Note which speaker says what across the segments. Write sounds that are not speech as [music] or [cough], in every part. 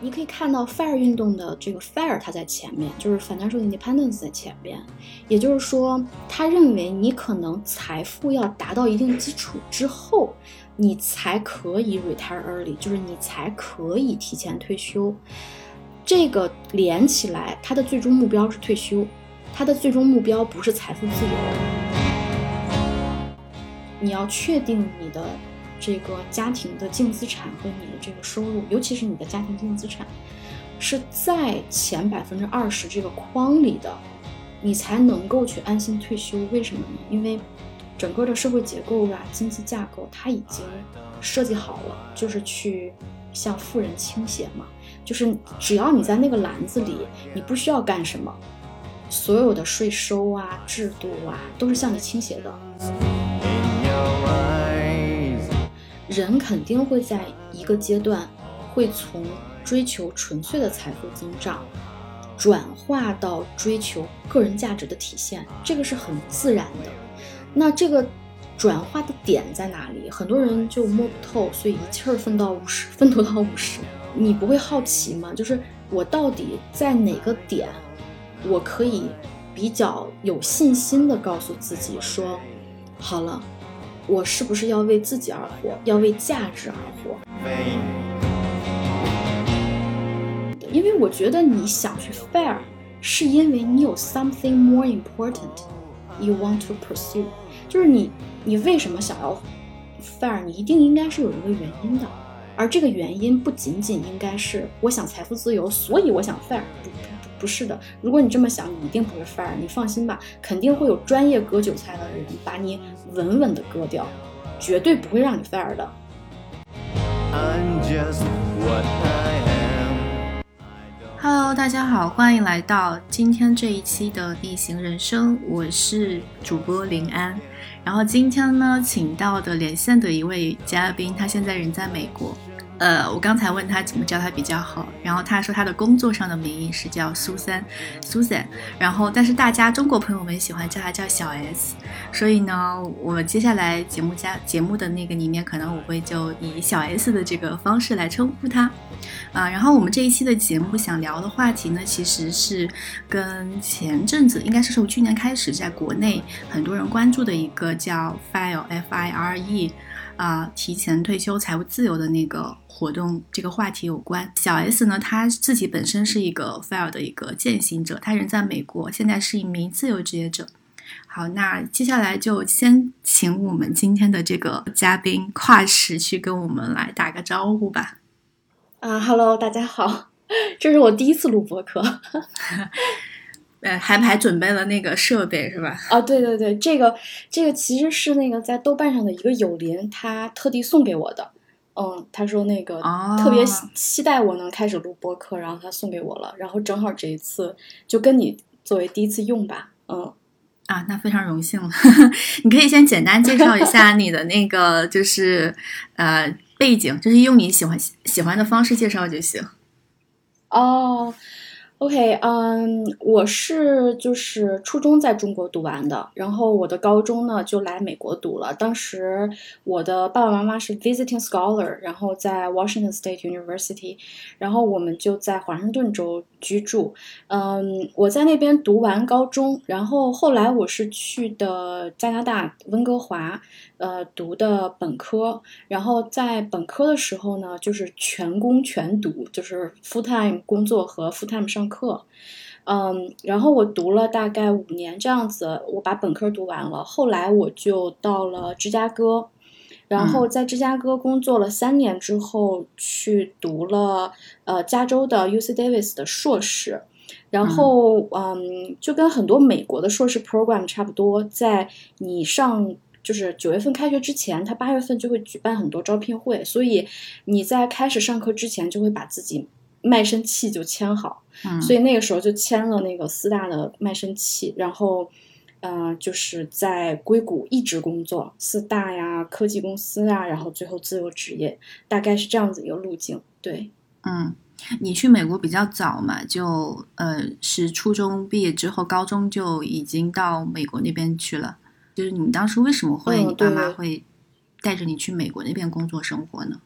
Speaker 1: 你可以看到 FIRE 运动的这个 FIRE 它在前面，就是 financial independence 在前边，也就是说，他认为你可能财富要达到一定基础之后，你才可以 retire early，就是你才可以提前退休。这个连起来，他的最终目标是退休，他的最终目标不是财富自由。你要确定你的。这个家庭的净资产和你的这个收入，尤其是你的家庭净资产，是在前百分之二十这个框里的，你才能够去安心退休。为什么呢？因为整个的社会结构啊、经济架构，它已经设计好了，就是去向富人倾斜嘛。就是只要你在那个篮子里，你不需要干什么，所有的税收啊、制度啊，都是向你倾斜的。人肯定会在一个阶段，会从追求纯粹的财富增长，转化到追求个人价值的体现，这个是很自然的。那这个转化的点在哪里？很多人就摸不透，所以一气儿奋到五十，奋斗到五十。你不会好奇吗？就是我到底在哪个点，我可以比较有信心的告诉自己说，好了。我是不是要为自己而活，要为价值而活？因为我觉得你想去 fair，是因为你有 something more important you want to pursue，就是你，你为什么想要 fair？你一定应该是有一个原因的，而这个原因不仅仅应该是我想财富自由，所以我想 fair。不是的，如果你这么想，你一定不会 fire。你放心吧，肯定会有专业割韭菜的人把你稳稳的割掉，绝对不会让你 fire 的。
Speaker 2: Hello，大家好，欢迎来到今天这一期的逆行人生，我是主播林安。然后今天呢，请到的连线的一位嘉宾，他现在人在美国。呃，我刚才问他怎么叫他比较好，然后他说他的工作上的名义是叫苏三，Susan，然后但是大家中国朋友们喜欢叫他叫小 S，所以呢，我接下来节目加节目的那个里面，可能我会就以小 S 的这个方式来称呼他，啊，然后我们这一期的节目想聊的话题呢，其实是跟前阵子应该是从去年开始在国内很多人关注的一个叫 Fire F I R E。啊，提前退休、财务自由的那个活动，这个话题有关。小 S 呢，他自己本身是一个 FIRE 的一个践行者，他人在美国，现在是一名自由职业者。好，那接下来就先请我们今天的这个嘉宾跨时去跟我们来打个招呼吧。
Speaker 1: 啊，Hello，大家好，[laughs] 这是我第一次录播客。[laughs]
Speaker 2: 呃，还还准备了那个设备是吧？
Speaker 1: 啊，对对对，这个这个其实是那个在豆瓣上的一个友邻，他特地送给我的。嗯，他说那个特别期待我能开始录播客，然后他送给我了。然后正好这一次就跟你作为第一次用吧。嗯，
Speaker 2: 啊，那非常荣幸了。[laughs] 你可以先简单介绍一下你的那个就是呃背景，就是用你喜欢喜欢的方式介绍就行。
Speaker 1: 哦。OK，嗯，我是就是初中在中国读完的，然后我的高中呢就来美国读了。当时我的爸爸妈妈是 visiting scholar，然后在 Washington State University，然后我们就在华盛顿州居住。嗯，我在那边读完高中，然后后来我是去的加拿大温哥华。呃，读的本科，然后在本科的时候呢，就是全工全读，就是 full time 工作和 full time 上课，嗯，然后我读了大概五年这样子，我把本科读完了。后来我就到了芝加哥，然后在芝加哥工作了三年之后，去读了呃加州的 U C Davis 的硕士，然后嗯，就跟很多美国的硕士 program 差不多，在你上。就是九月份开学之前，他八月份就会举办很多招聘会，所以你在开始上课之前就会把自己卖身契就签好。
Speaker 2: 嗯，
Speaker 1: 所以那个时候就签了那个四大的卖身契，然后，呃，就是在硅谷一直工作，四大呀、科技公司啊，然后最后自由职业，大概是这样子一个路径。对，
Speaker 2: 嗯，你去美国比较早嘛，就呃是初中毕业之后，高中就已经到美国那边去了。就是你当时为什么会你爸妈会带着你去美国那边工作生活呢？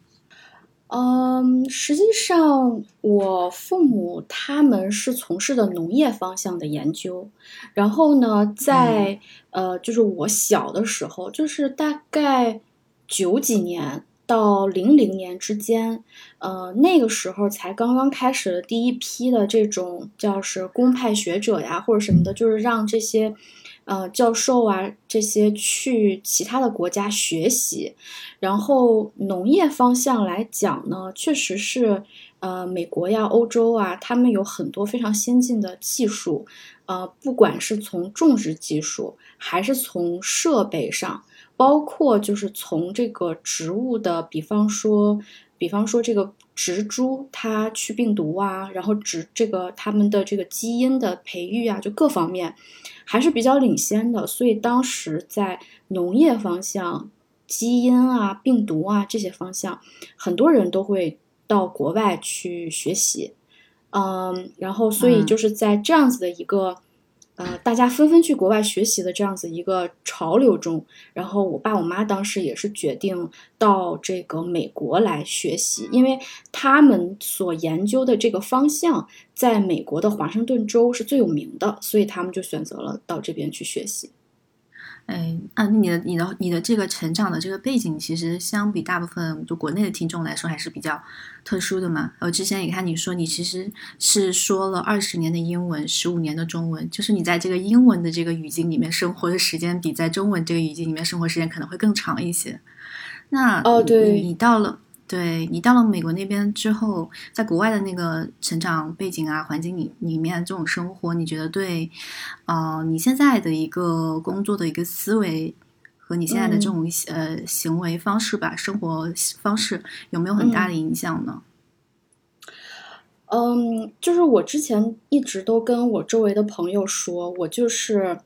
Speaker 1: 嗯，实际上我父母他们是从事的农业方向的研究，然后呢，在呃，就是我小的时候，就是大概九几年到零零年之间，呃，那个时候才刚刚开始第一批的这种叫是公派学者呀或者什么的，就是让这些。呃，教授啊，这些去其他的国家学习，然后农业方向来讲呢，确实是，呃，美国呀、欧洲啊，他们有很多非常先进的技术，呃，不管是从种植技术，还是从设备上，包括就是从这个植物的，比方说，比方说这个植株它去病毒啊，然后植这个他们的这个基因的培育啊，就各方面。还是比较领先的，所以当时在农业方向、基因啊、病毒啊这些方向，很多人都会到国外去学习，嗯，然后所以就是在这样子的一个。呃，大家纷纷去国外学习的这样子一个潮流中，然后我爸我妈当时也是决定到这个美国来学习，因为他们所研究的这个方向在美国的华盛顿州是最有名的，所以他们就选择了到这边去学习。
Speaker 2: 哎，啊，你的、你的、你的这个成长的这个背景，其实相比大部分就国内的听众来说，还是比较特殊的嘛。我之前也看你说，你其实是说了二十年的英文，十五年的中文，就是你在这个英文的这个语境里面生活的时间，比在中文这个语境里面生活时间可能会更长一些。那
Speaker 1: 哦，对，
Speaker 2: 你到了。对你到了美国那边之后，在国外的那个成长背景啊、环境里里面这种生活，你觉得对，呃，你现在的一个工作的一个思维和你现在的这种呃行为方式吧、生活方式有没有很大的影响呢？
Speaker 1: 嗯，就是我之前一直都跟我周围的朋友说，我就是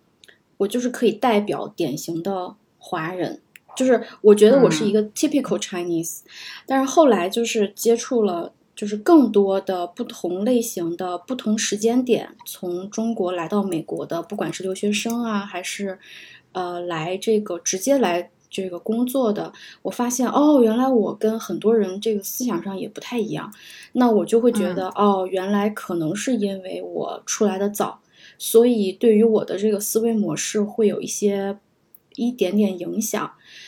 Speaker 1: 我就是可以代表典型的华人。就是我觉得我是一个 typical Chinese，但是后来就是接触了，就是更多的不同类型的不同时间点从中国来到美国的，不管是留学生啊，还是呃来这个直接来这个工作的，我发现哦，原来我跟很多人这个思想上也不太一样，那我就会觉得哦，原来可能是因为我出来的早，所以对于我的这个思维模式会有一些一点点影响。嗯，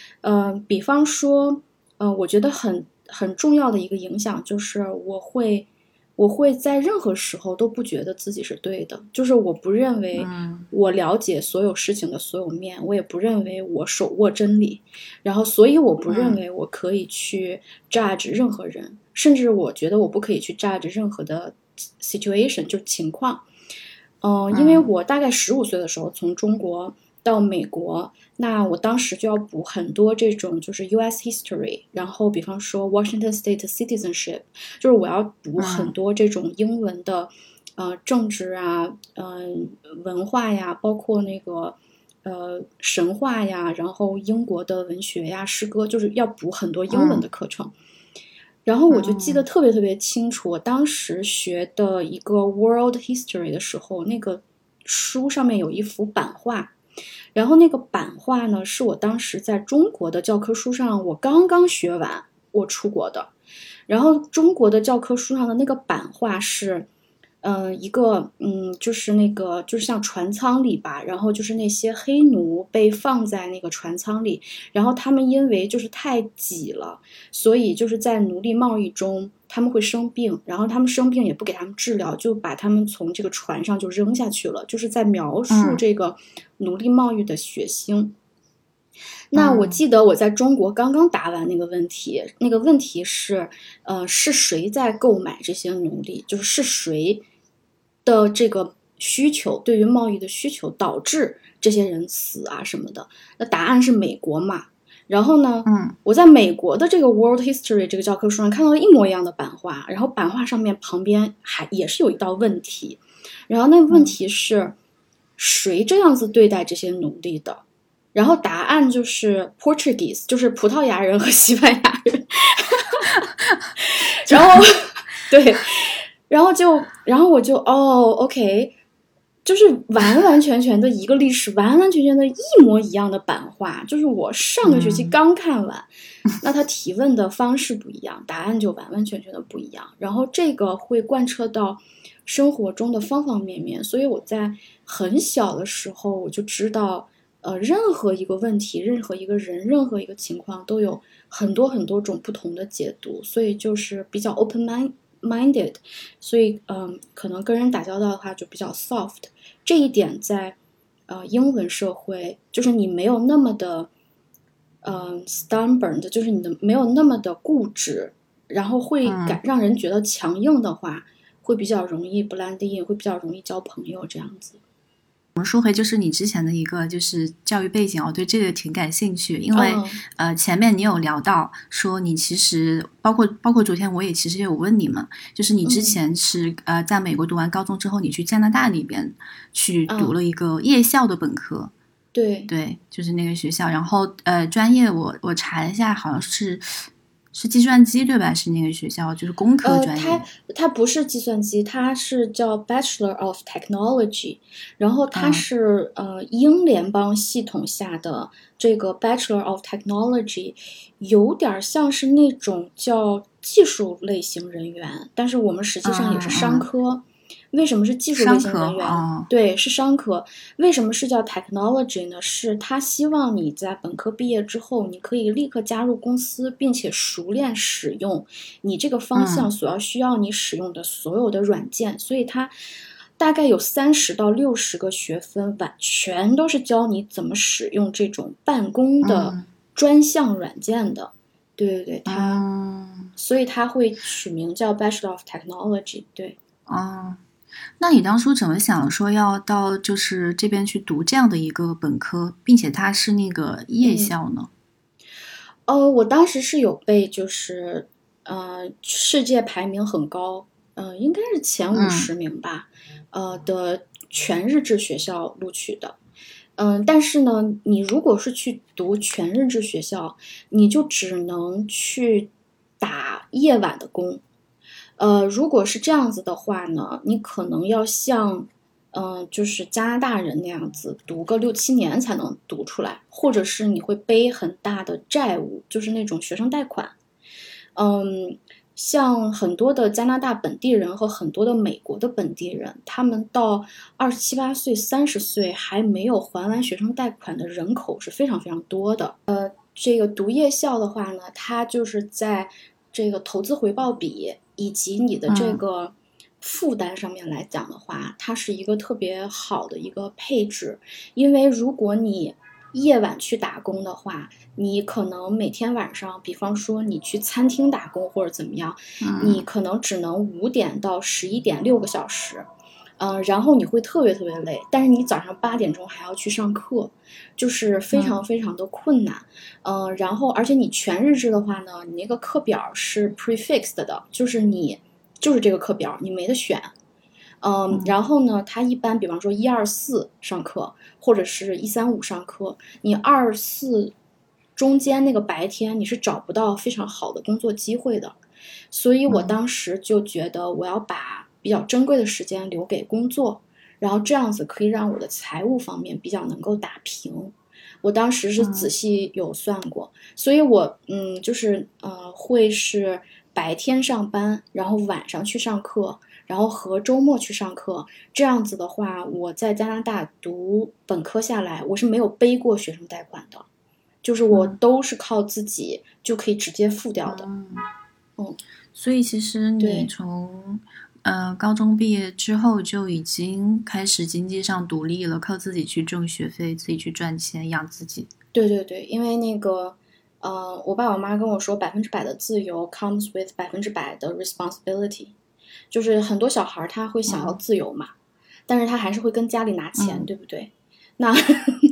Speaker 1: 比方说，呃，我觉得很很重要的一个影响就是，我会我会在任何时候都不觉得自己是对的，就是我不认为我了解所有事情的所有面，我也不认为我手握真理，然后所以我不认为我可以去 judge 任何人，甚至我觉得我不可以去 judge 任何的 situation 就情况，嗯，因为我大概十五岁的时候从中国。到美国，那我当时就要补很多这种就是 U.S. history，然后比方说 Washington State citizenship，就是我要补很多这种英文的，呃，政治啊，嗯，文化呀，包括那个呃神话呀，然后英国的文学呀、诗歌，就是要补很多英文的课程。然后我就记得特别特别清楚，我当时学的一个 World History 的时候，那个书上面有一幅版画。然后那个版画呢，是我当时在中国的教科书上，我刚刚学完，我出国的。然后中国的教科书上的那个版画是。嗯，一个嗯，就是那个，就是像船舱里吧，然后就是那些黑奴被放在那个船舱里，然后他们因为就是太挤了，所以就是在奴隶贸易中他们会生病，然后他们生病也不给他们治疗，就把他们从这个船上就扔下去了，就是在描述这个奴隶贸易的血腥。那我记得我在中国刚刚答完那个问题，那个问题是，呃，是谁在购买这些奴隶？就是是谁的这个需求对于贸易的需求导致这些人死啊什么的？那答案是美国嘛？然后呢，
Speaker 2: 嗯，
Speaker 1: 我在美国的这个 World History 这个教科书上看到一模一样的版画，然后版画上面旁边还也是有一道问题，然后那个问题是谁这样子对待这些奴隶的？然后答案就是 Portuguese，就是葡萄牙人和西班牙人。然后，[laughs] 对，然后就，然后我就哦，OK，就是完完全全的一个历史，完完全全的一模一样的版画。就是我上个学期刚看完，那他提问的方式不一样，答案就完完全全的不一样。然后这个会贯彻到生活中的方方面面，所以我在很小的时候我就知道，呃，任何一个问题，任何一个人，任何一个情况都有很多很多种不同的解读，所以就是比较 open mind。minded，所以嗯，可能跟人打交道的话就比较 soft。这一点在呃英文社会，就是你没有那么的嗯 stubborn 的，就是你的没有那么的固执，然后会感让人觉得强硬的话，会比较容易 blend in，会比较容易交朋友这样子。
Speaker 2: 我们说回就是你之前的一个就是教育背景，我对这个挺感兴趣，因为呃前面你有聊到说你其实包括包括昨天我也其实有问你嘛，就是你之前是呃在美国读完高中之后，你去加拿大那边去读了一个夜校的本科，
Speaker 1: 对。
Speaker 2: 对，就是那个学校，然后呃专业我我查了一下，好像是。是计算机对吧？是那个学校，就是工科专业。
Speaker 1: 呃，它它不是计算机，它是叫 Bachelor of Technology。然后它是呃英联邦系统下的这个 Bachelor of Technology，有点像是那种叫技术类型人员，但是我们实际上也是商科。为什么是技术类型人员？对，是商科。为什么是叫 technology 呢？是他希望你在本科毕业之后，你可以立刻加入公司，并且熟练使用你这个方向所要需要你使用的所有的软件。所以它大概有三十到六十个学分，完全都是教你怎么使用这种办公的专项软件的。对对对，它，所以它会取名叫 Bachelor of Technology。对，
Speaker 2: 哦。那你当初怎么想说要到就是这边去读这样的一个本科，并且它是那个夜校呢？
Speaker 1: 呃，我当时是有被就是呃世界排名很高，呃应该是前五十名吧，呃的全日制学校录取的。嗯，但是呢，你如果是去读全日制学校，你就只能去打夜晚的工。呃，如果是这样子的话呢，你可能要像，嗯，就是加拿大人那样子读个六七年才能读出来，或者是你会背很大的债务，就是那种学生贷款。嗯，像很多的加拿大本地人和很多的美国的本地人，他们到二十七八岁、三十岁还没有还完学生贷款的人口是非常非常多的。呃，这个读夜校的话呢，它就是在这个投资回报比。以及你的这个负担上面来讲的话，它是一个特别好的一个配置。因为如果你夜晚去打工的话，你可能每天晚上，比方说你去餐厅打工或者怎么样，你可能只能五点到十一点六个小时，嗯，然后你会特别特别累。但是你早上八点钟还要去上课，就是非常非常的困难。嗯，然后而且你全日制的话呢，你那个课表是 prefixed 的，就是你就是这个课表，你没得选。嗯，然后呢，他一般比方说一二四上课，或者是一三五上课，你二四中间那个白天你是找不到非常好的工作机会的。所以我当时就觉得我要把比较珍贵的时间留给工作，然后这样子可以让我的财务方面比较能够打平。我当时是仔细有算过，所以我嗯，就是呃，会是白天上班，然后晚上去上课，然后和周末去上课。这样子的话，我在加拿大读本科下来，我是没有背过学生贷款的，就是我都是靠自己就可以直接付掉的。嗯，
Speaker 2: 所以其实你从。呃，高中毕业之后就已经开始经济上独立了，靠自己去挣学费，自己去赚钱养自己。
Speaker 1: 对对对，因为那个，呃，我爸我妈跟我说，百分之百的自由 comes with 百分之百的 responsibility，就是很多小孩他会想要自由嘛，但是他还是会跟家里拿钱，对不对？那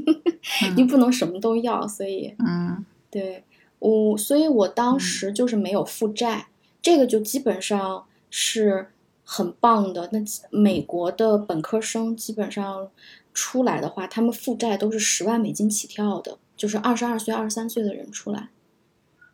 Speaker 1: [laughs] 你不能什么都要，所以，
Speaker 2: 嗯，
Speaker 1: 对我，所以我当时就是没有负债，这个就基本上是。很棒的，那美国的本科生基本上出来的话，他们负债都是十万美金起跳的，就是二十二岁、二十三岁的人出来，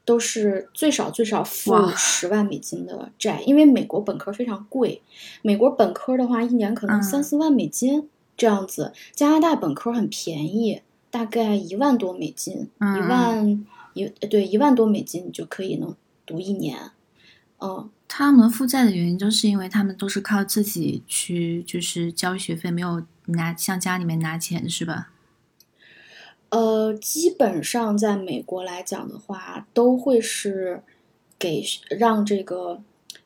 Speaker 1: 都是最少最少负十万美金的债，因为美国本科非常贵，美国本科的话一年可能三四万美金这样子。加拿大本科很便宜，大概一万多美金，
Speaker 2: 嗯
Speaker 1: 一万一对一万多美金你就可以能读一年。嗯，
Speaker 2: 他们负债的原因，就是因为他们都是靠自己去，就是交学费，没有拿向家里面拿钱，是吧？
Speaker 1: 呃，基本上在美国来讲的话，都会是给让这个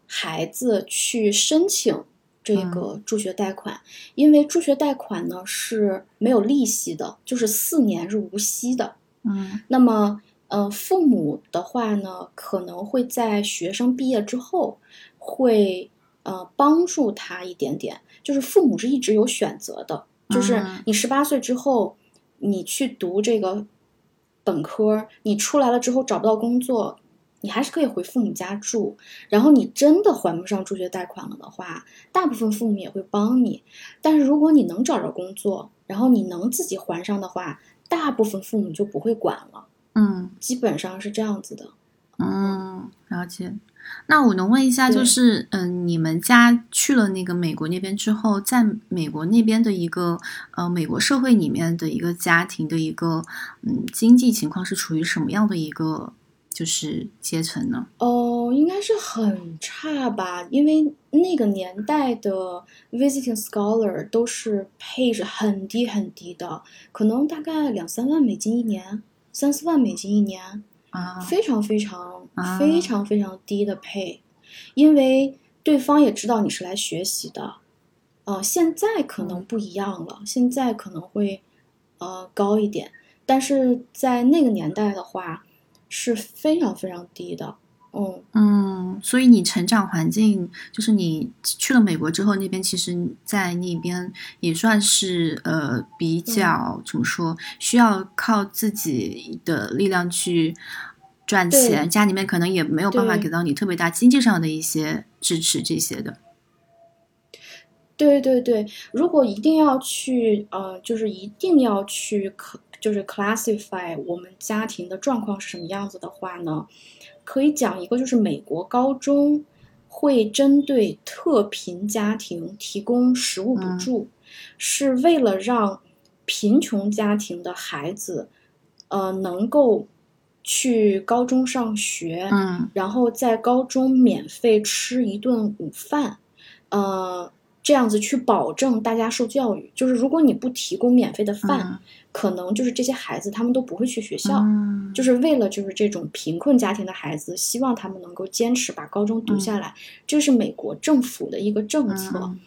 Speaker 1: 孩子去申请这个助学贷款，因为助学贷款呢是没有利息的，就是四年是无息的。
Speaker 2: 嗯
Speaker 1: 那么，呃，父母的话呢，可能会在学生毕业之后，会呃帮助他一点点。就是父母是一直有选择的，就是
Speaker 2: 嗯
Speaker 1: 你十八岁之后，你去读这个本科，你出来了之后找不到工作，你还是可以回父母家住。然后你真的还不上助学贷款了的话，大部分父母也会帮你。但是如果你能找着工作，然后你能自己还上的话，大部分父母就不会管了。
Speaker 2: 嗯
Speaker 1: 基本上是这样子的。
Speaker 2: 嗯，了解。那我能问一下，就是嗯、你们家去了那个美国那边之后，在美国那边的一个呃美国社会里面的一个家庭的一个嗯经济情况是处于什么样的一个就是阶层呢？
Speaker 1: 哦，应该是很差吧，因为那个年代的 visiting scholar 都是配置很低很低的，可能大概两三万美金一年，三四万美金一年，
Speaker 2: 啊，
Speaker 1: 非常非常
Speaker 2: 啊。
Speaker 1: 非常非常低的配，因为对方也知道你是来学习的，呃，现在可能不一样了，现在可能会呃高一点，但是在那个年代的话是非常非常低的，嗯。
Speaker 2: 嗯，所以你成长环境就是你去了美国之后，那边其实，在那边也算是呃比较、怎么说，需要靠自己的力量去赚钱，家里面可能也没有办法给到你特别大经济上的一些支持这些的。
Speaker 1: 对对对，如果一定要去，呃，就是一定要去可就是 classify 我们家庭的状况是什么样子的话呢，可以讲一个，就是美国高中会针对特贫家庭提供食物补
Speaker 2: 嗯。
Speaker 1: 助，是为了让贫穷家庭的孩子，呃，能够去高中上学，
Speaker 2: 嗯。
Speaker 1: 然后在高中免费吃一顿午饭，呃，这样子去保证大家受教育。就是如果你不提供免费的饭，
Speaker 2: 嗯
Speaker 1: 可能就是这些孩子他们都不会去学校。
Speaker 2: 嗯，
Speaker 1: 就是为了就是这种贫困家庭的孩子，希望他们能够坚持把高中读下来，这是美国政府的一个政策。
Speaker 2: 嗯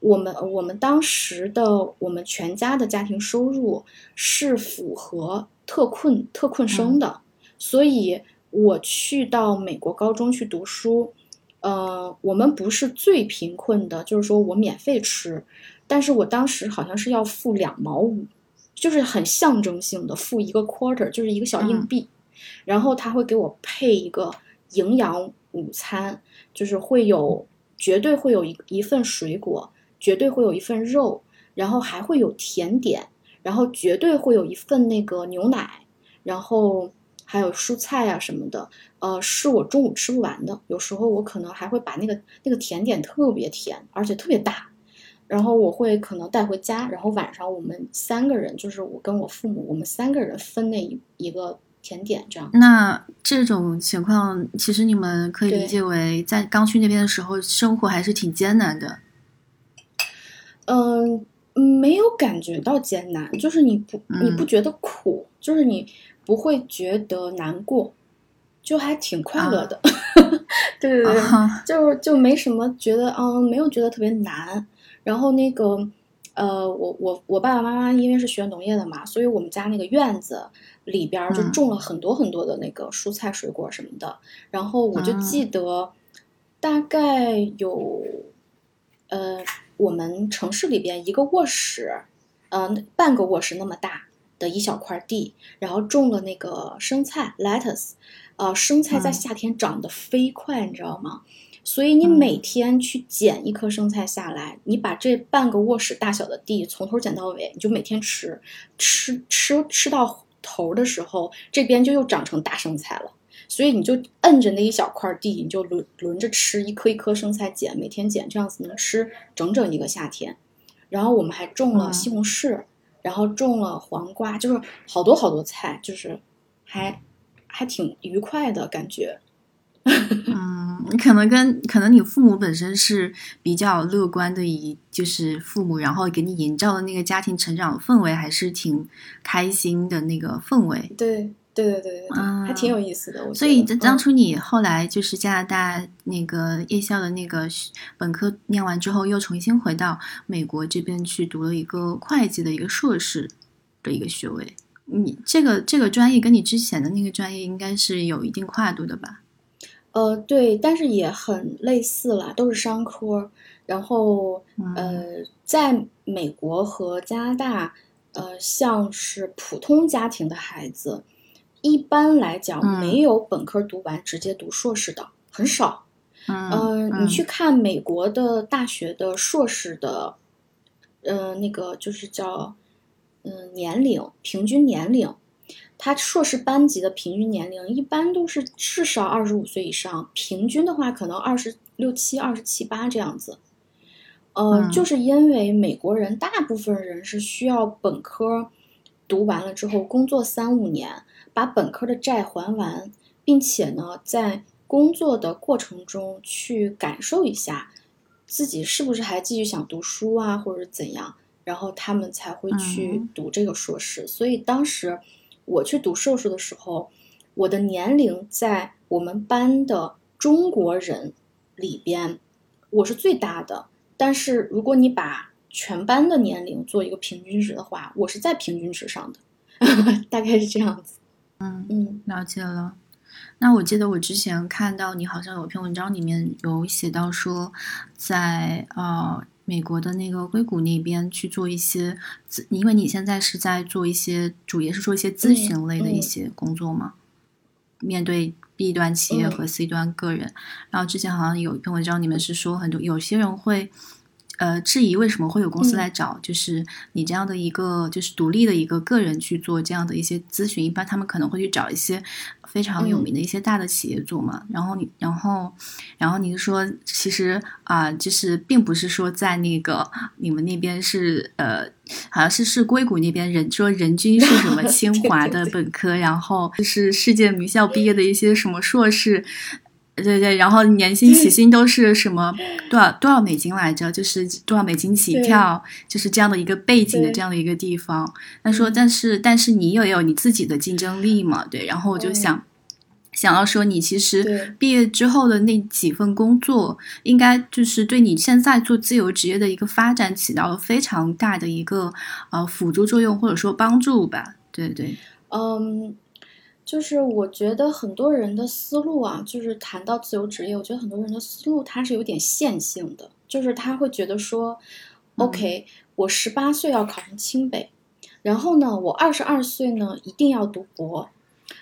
Speaker 1: 我们我们当时的我们全家的家庭收入是符合特困特困生的，所以我去到美国高中去读书，呃，我们不是最贫困的，就是说我免费吃，但是我当时好像是要付两毛五，就是很象征性的付一个 quarter，就是一个小硬
Speaker 2: 嗯。
Speaker 1: 币，然后他会给我配一个营养午餐，就是会有绝对会有一一份水果，绝对会有一份肉，然后还会有甜点，然后绝对会有一份那个牛奶，然后还有蔬菜啊什么的，呃，是我中午吃不完的。有时候我可能还会把那个那个甜点特别甜，而且特别大，然后我会可能带回家，然后晚上我们三个人，就是我跟我父母，我们三个人分那一一个甜点这样。
Speaker 2: 那这种情况，其实你们可以理解为，在刚去那边的时候，生活还是挺艰难的。
Speaker 1: 嗯，没有感觉到艰难，就是你不你不
Speaker 2: 嗯
Speaker 1: 觉得苦，就是你不会觉得难过，就还挺快乐的。[laughs] 对对对，
Speaker 2: 啊
Speaker 1: 就是就没什么觉得，嗯，没有觉得特别难。然后那个，呃，我我我爸爸妈妈因为是学农业的嘛，所以我们家那个院子里边儿就
Speaker 2: 嗯
Speaker 1: 种了很多很多的那个蔬菜水果什么的。然后我就
Speaker 2: 嗯
Speaker 1: 记得，大概有，呃，我们城市里边一个卧室，嗯、半个卧室那么大的一小块地，然后种了那个生菜 lettuce，呃，生菜在
Speaker 2: 嗯
Speaker 1: 夏天长得飞快，你知道吗？所以你
Speaker 2: 嗯
Speaker 1: 每天去捡一颗生菜下来，你把这半个卧室大小的地从头捡到尾，你就每天吃，吃吃吃到头的时候，这边就又长成大生菜了。所以你就摁着那一小块地，你就轮轮着吃，一颗一颗生菜捡，每天捡，这样子能吃整整一个夏天。然后我们还种了西红柿，然后种了黄瓜，就是好多好多菜，就是还还挺愉快的感觉。
Speaker 2: 嗯，可能跟可能你父母本身是比较乐观的，一就是父母，然后给你营造的那个家庭成长氛围还是挺开心的那个氛围。
Speaker 1: 对对对对对，还挺有意思的。
Speaker 2: 所以当初你后来就是加拿大那个夜校的那个本科念完之后，又重新回到美国这边去读了一个会计的一个硕士的一个学位。你这个这个专业跟你之前的那个专业应该是有一定跨度的吧？
Speaker 1: 呃，对，但是也很类似啦，都是商科。然后，呃，在美国和加拿大，呃，像是普通家庭的孩子，一般来讲没有本科读完直接读硕士的很少。
Speaker 2: 嗯，
Speaker 1: 你去看美国的大学的硕士的，呃，那个就是叫，嗯，年龄平均年龄。他硕士班级的平均年龄一般都是至少二十五岁以上，平均的话可能二十六七、二十七八这样子。呃，就是因为美国人大部分人是需要本科读完了之后工作三五年，把本科的债还完，并且呢，在工作的过程中去感受一下自己是不是还继续想读书啊，或者怎样，然后他们才会去读这个硕士。所以当时。我去读硕士的时候，我的年龄在我们班的中国人里边，我是最大的。但是如果你把全班的年龄做一个平均值的话，我是在平均值上的，[laughs] 大概是这样子。
Speaker 2: 嗯
Speaker 1: 嗯，
Speaker 2: 了解了。那我记得我之前看到你好像有篇文章里面有写到说，在呃。美国的那个硅谷那边去做一些，因为你现在是在做一些，主业是做一些咨询类的一些工作嘛，面对 B 端企业和 C 端个人。然后之前好像有一篇文章，里面是说很多有些人会。呃，质疑为什么会有公司来找，就是你这样的一个就是独立的一个个人去做这样的一些咨询，一般他们可能会去找一些非常有名的一些大的企业做嘛。然后你，然后，然后您说，其实啊，就是并不是说在那个你们那边是呃，好像是是硅谷那边人说人均是什么 [laughs] 清华的本科，然后就是世界名校毕业的一些什么硕士。对对，然后年薪起薪都是什么多少多少美金来着？就是多少美金起跳，就是这样的一个背景的这样的一个地方。他说，但是但是你也有你自己的竞争力嘛？对，然后我就想想要说，你其实毕业之后的那几份工作，应该就是对你现在做自由职业的一个发展起到了非常大的一个呃辅助作用，或者说帮助吧？对对，
Speaker 1: 嗯。就是我觉得很多人的思路啊，就是谈到自由职业，我觉得很多人的思路它是有点线性的，就是他会觉得说，OK，我十八岁要考上清北，然后呢，我二十二岁呢一定要读博，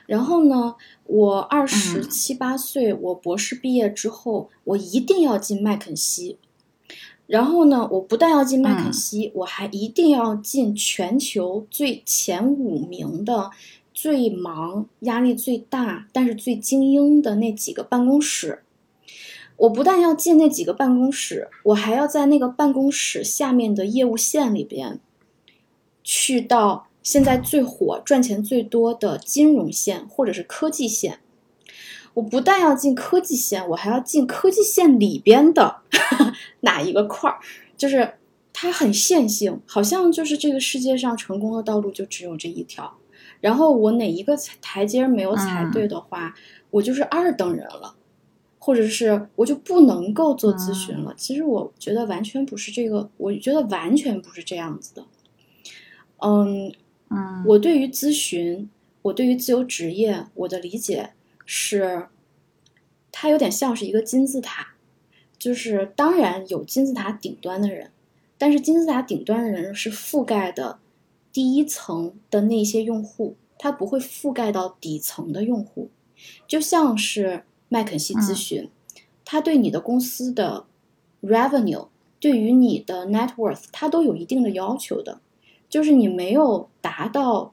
Speaker 1: 然后呢，我二十七八岁我博士毕业之后，我一定要进麦肯锡，然后呢，我不但要进麦肯锡，我还一定要进全球最前五名的。最忙、压力最大，但是最精英的那几个办公室，我不但要进那几个办公室，我还要在那个办公室下面的业务线里边，去到现在最火、赚钱最多的金融线或者是科技线。我不但要进科技线，我还要进科技线里边的 [laughs] 哪一个块儿？就是它很线性，好像就是这个世界上成功的道路就只有这一条。然后我哪一个台阶没有踩对的话，我就是二等人了，或者是我就不能够做咨询了。其实我觉得完全不是这个，我觉得完全不是这样子的。嗯
Speaker 2: 嗯，
Speaker 1: 我对于咨询，我对于自由职业，我的理解是，它有点像是一个金字塔，就是当然有金字塔顶端的人，但是金字塔顶端的人是覆盖的。第一层的那些用户，它不会覆盖到底层的用户，就像是麦肯锡咨询，它对你的公司的 revenue，对于你的 net worth，它都有一定的要求的，就是你没有达到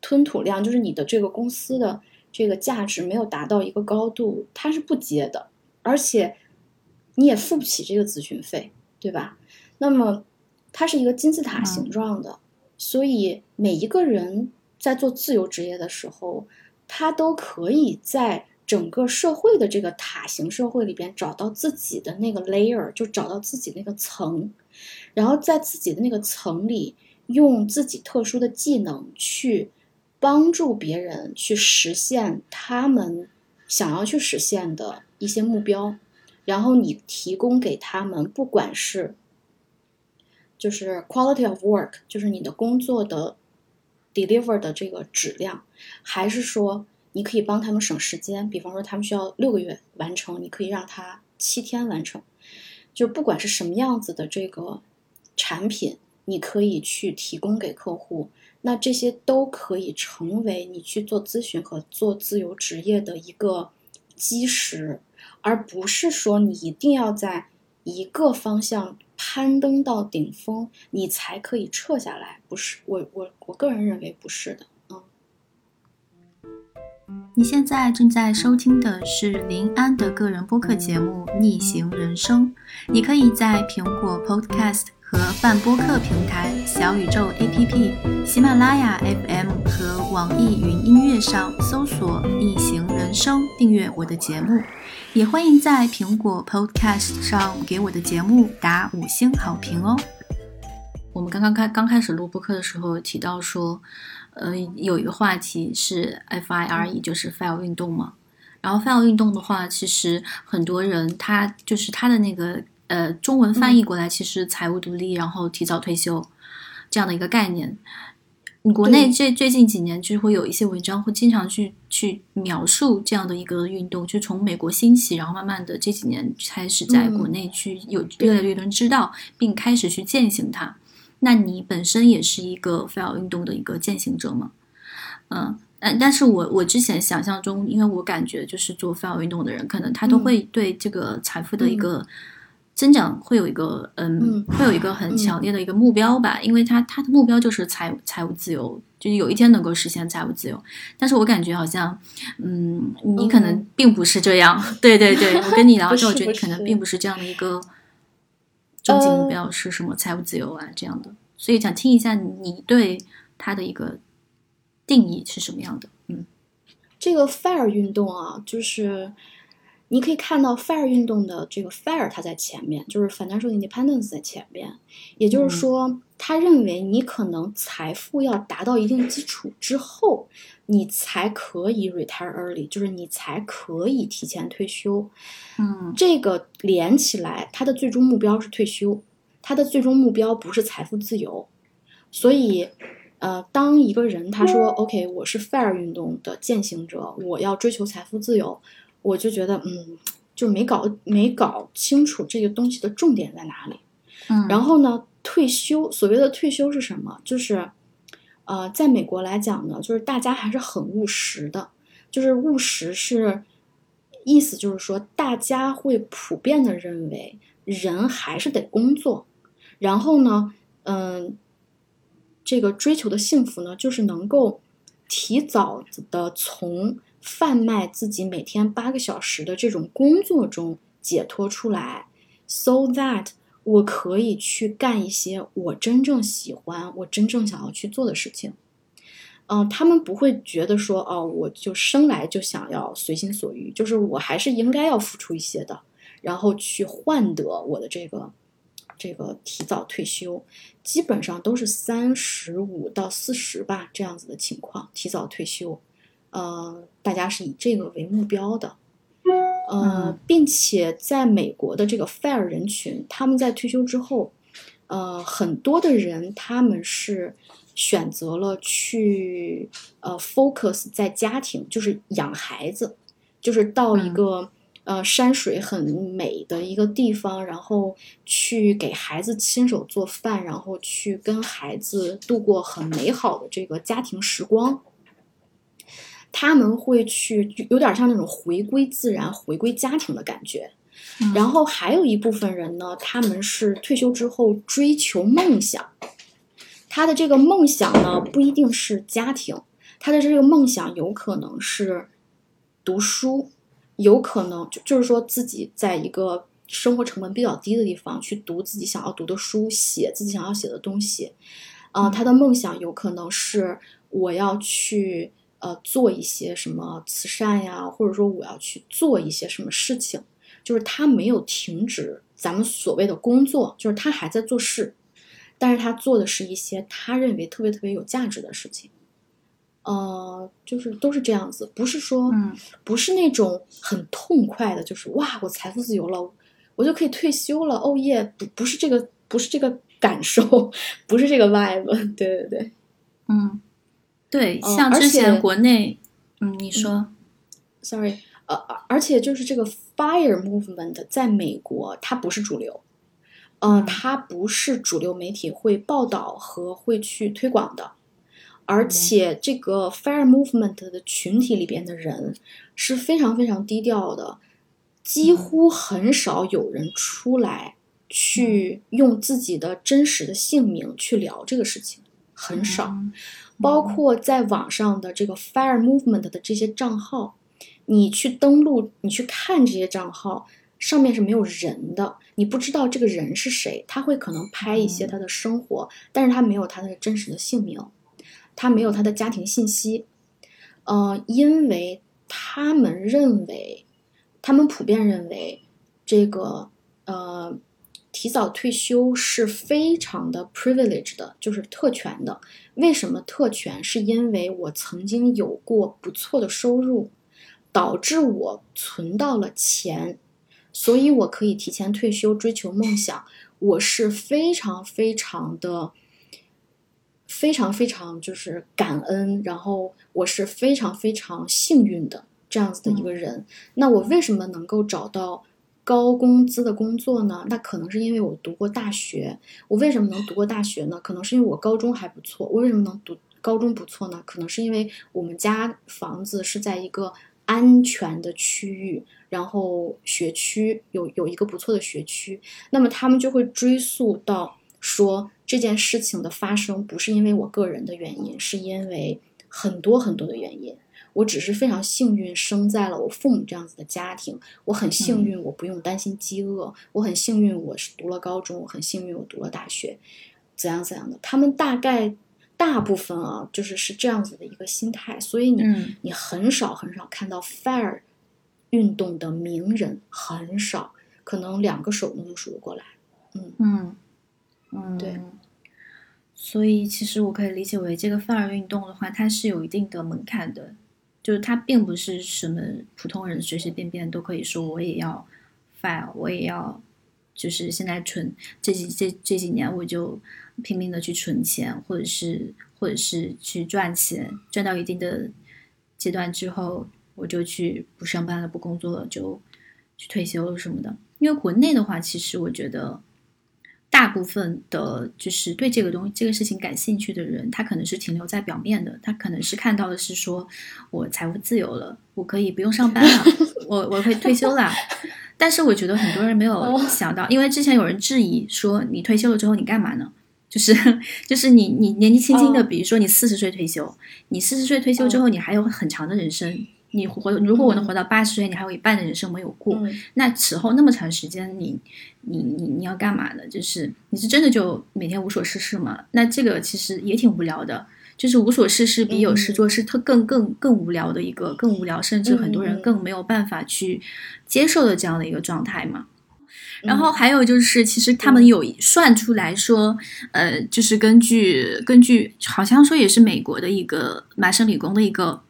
Speaker 1: 吞吐量，就是你的这个公司的这个价值没有达到一个高度，它是不接的，而且你也付不起这个咨询费，对吧？那么。它是一个金字塔形状的，所以每一个人在做自由职业的时候，他都可以在整个社会的这个塔形社会里边找到自己的那个 layer，就找到自己那个层，然后在自己的那个层里，用自己特殊的技能去帮助别人去实现他们想要去实现的一些目标。然后你提供给他们，不管是就是 quality of work，就是你的工作的 deliver 的这个质量，还是说你可以帮他们省时间，比方说他们需要六个月完成，你可以让他七天完成。就不管是什么样子的这个产品，你可以去提供给客户，那这些都可以成为你去做咨询和做自由职业的一个基石。而不是说你一定要在一个方向攀登到顶峰，你才可以撤下来。不是，我我我个人认为不是的。嗯。
Speaker 2: 你现在正在收听的是林安的个人播客节目《逆行人生》，你可以在苹果 Podcast。和泛播客平台、小宇宙 APP、喜马拉雅 FM 和网易云音乐上搜索“逆行人生”，订阅我的节目。也欢迎在苹果 Podcast 上给我的节目打五星好评哦。我们刚刚开刚开始录播客的时候提到说，呃，有一个话题是 FIRE，就是 FIRE 运动嘛。然后 FIRE 运动的话，其实很多人他就是他的那个。呃，中文翻译过来其实财务独立，然后提早退休这样的一个概念。国内这最近几年就会有一些文章会经常去去描述这样的一个运动，就从美国兴起，然后慢慢的这几年开始在国内去有越来越多人知道，并开始去践行它。那你本身也是一个 FIRE 运动的一个践行者吗？嗯，但但是我我之前想象中，因为我感觉就是做 FIRE 运动的人，可能他都会对这个财富的一个。增长会有一个，嗯，会有一个很强烈的一个目标吧，因为他他的目标就是财财务自由，就是有一天能够实现财务自由。但是我感觉好像，嗯，你可能并不是这样。对 [laughs] 对对，[laughs] 我跟你聊之后，我觉得你可能并不是这样的一个终极目标是什么财务自由啊这样的。所以想听一下你对他的一个定义是什么样的？嗯，
Speaker 1: 这个 FIRE 运动啊，就是。你可以看到 FIRE 运动的这个 FIRE，它在前面，就是 financial independence 在前面。也就是说，他认为你可能财富要达到一定基础之后，你才可以 retire early，就是你才可以提前退休。
Speaker 2: 嗯，
Speaker 1: 这个连起来，他的最终目标是退休，他的最终目标不是财富自由。所以，呃，当一个人他说 OK，我是 FIRE 运动的践行者，我要追求财富自由。我就觉得，嗯，就没搞没搞清楚这个东西的重点在哪里。
Speaker 2: 嗯，
Speaker 1: 然后呢，退休所谓的退休是什么？就是，呃，在美国来讲呢，就是大家还是很务实的。就是务实是意思就是说，大家会普遍的认为人还是得工作。然后呢，嗯，这个追求的幸福呢，就是能够提早的从。贩卖自己每天八个小时的这种工作中解脱出来，so that 我可以去干一些我真正喜欢、我真正想要去做的事情。嗯，他们不会觉得说，哦，我就生来就想要随心所欲，就是我还是应该要付出一些的，然后去换得我的这个这个提早退休。基本上都是三十五到四十吧这样子的情况，提早退休。呃，大家是以这个为目标的，呃，并且在美国的这个 FIRE 人群，他们在退休之后，呃，很多的人他们是选择了去呃 focus 在家庭，就是养孩子，就是到一个呃山水很美的一个地方，然后去给孩子亲手做饭，然后去跟孩子度过很美好的这个家庭时光。他们会去，有点像那种回归自然、回归家庭的感觉。然后还有一部分人呢，他们是退休之后追求梦想。他的这个梦想呢，不一定是家庭，他的这个梦想有可能是读书，有可能就就是说自己在一个生活成本比较低的地方去读自己想要读的书，写自己想要写的东西。啊、他的梦想有可能是我要去呃做一些什么慈善呀，或者说我要去做一些什么事情，就是他没有停止咱们所谓的工作，就是他还在做事，但是他做的是一些他认为特别特别有价值的事情。呃，就是都是这样子，不是说，
Speaker 2: 嗯
Speaker 1: 不是那种很痛快的，就是哇，我财富自由了，我就可以退休了，哦耶，不不是这个，不是这个感受，不是这个 vibe，[laughs] 对对对，
Speaker 2: 嗯，对，像之前
Speaker 1: 且
Speaker 2: 国内，嗯，你说
Speaker 1: ，sorry，呃，而且就是这个 fire movement 在美国它不是主流，呃，
Speaker 2: 嗯。
Speaker 1: 它不是主流媒体会报道和会去推广的，而且这个 fire movement 的群体里边的人是非常非常低调的，几乎很少有人出来去用自己的真实的姓名去聊这个事情，很少。
Speaker 2: 嗯
Speaker 1: 包括在网上的这个 Fire Movement 的这些账号，你去登录，你去看这些账号，上面是没有人的，你不知道这个人是谁，他会可能拍一些他的生活，但是他没有他的真实的姓名，他没有他的家庭信息，呃，因为他们认为，他们普遍认为这个呃。提早退休是非常的 privilege 的，就是特权的。为什么特权？是因为我曾经有过不错的收入，导致我存到了钱，所以我可以提前退休追求梦想。我是非常非常的、非常非常就是感恩，然后我是非常非常幸运的这样子的一个人。那我为什么能够找到？高工资的工作呢？那可能是因为我读过大学。我为什么能读过大学呢？可能是因为我高中还不错。我为什么能读高中不错呢？可能是因为我们家房子是在一个安全的区域，然后学区有有一个不错的学区。那么他们就会追溯到说这件事情的发生不是因为我个人的原因，是因为很多很多的原因。我只是非常幸运生在了我父母这样子的家庭，我很幸运我不用担心饥饿，我很幸运我是读了高中，我很幸运我读了大学，怎样怎样的。他们大概大部分啊，就是是这样子的一个心态，所以你、
Speaker 2: 嗯
Speaker 1: 你很少很少看到 FIRE 运动的名人，很少，可能两个手都能数得过来。嗯
Speaker 2: 嗯嗯，
Speaker 1: 对。
Speaker 2: 所以其实我可以理解为，这个 FIRE 运动的话，它是有一定的门槛的，就是它并不是什么普通人随随便便都可以说我也要 file，我也要，就是现在存这几这这几年我就拼命的去存钱，或者是或者是去赚钱，赚到一定的阶段之后，我就去不上班了，不工作了，就去退休了什么的。因为国内的话，其实我觉得。大部分的，就是对这个东这个事情感兴趣的人，他可能是停留在表面的，他可能是看到的是说，我财务自由了，我可以不用上班了，[laughs] 我我可以退休了。但是我觉得很多人没有想到，因为之前有人质疑说，你退休了之后你干嘛呢？就是 [laughs] 就是你你年纪轻轻的，比如说你四十岁退休，你四十岁退休之后，你还有很长的人生。你活，如果我能活到八十岁，你还有一半的人生没有过。
Speaker 1: 嗯
Speaker 2: 那此后那么长时间，你你你你要干嘛呢？就是你是真的就每天无所事事吗？那这个其实也挺无聊的。就是无所事事比有事做是特更更更无聊的一个更无聊，甚至很多人更没有办法去接受的这样的一个状态嘛。然后还有就是，其实他们有算出来说，呃，就是根据根据好像说也是美国的一个麻省理工的一个。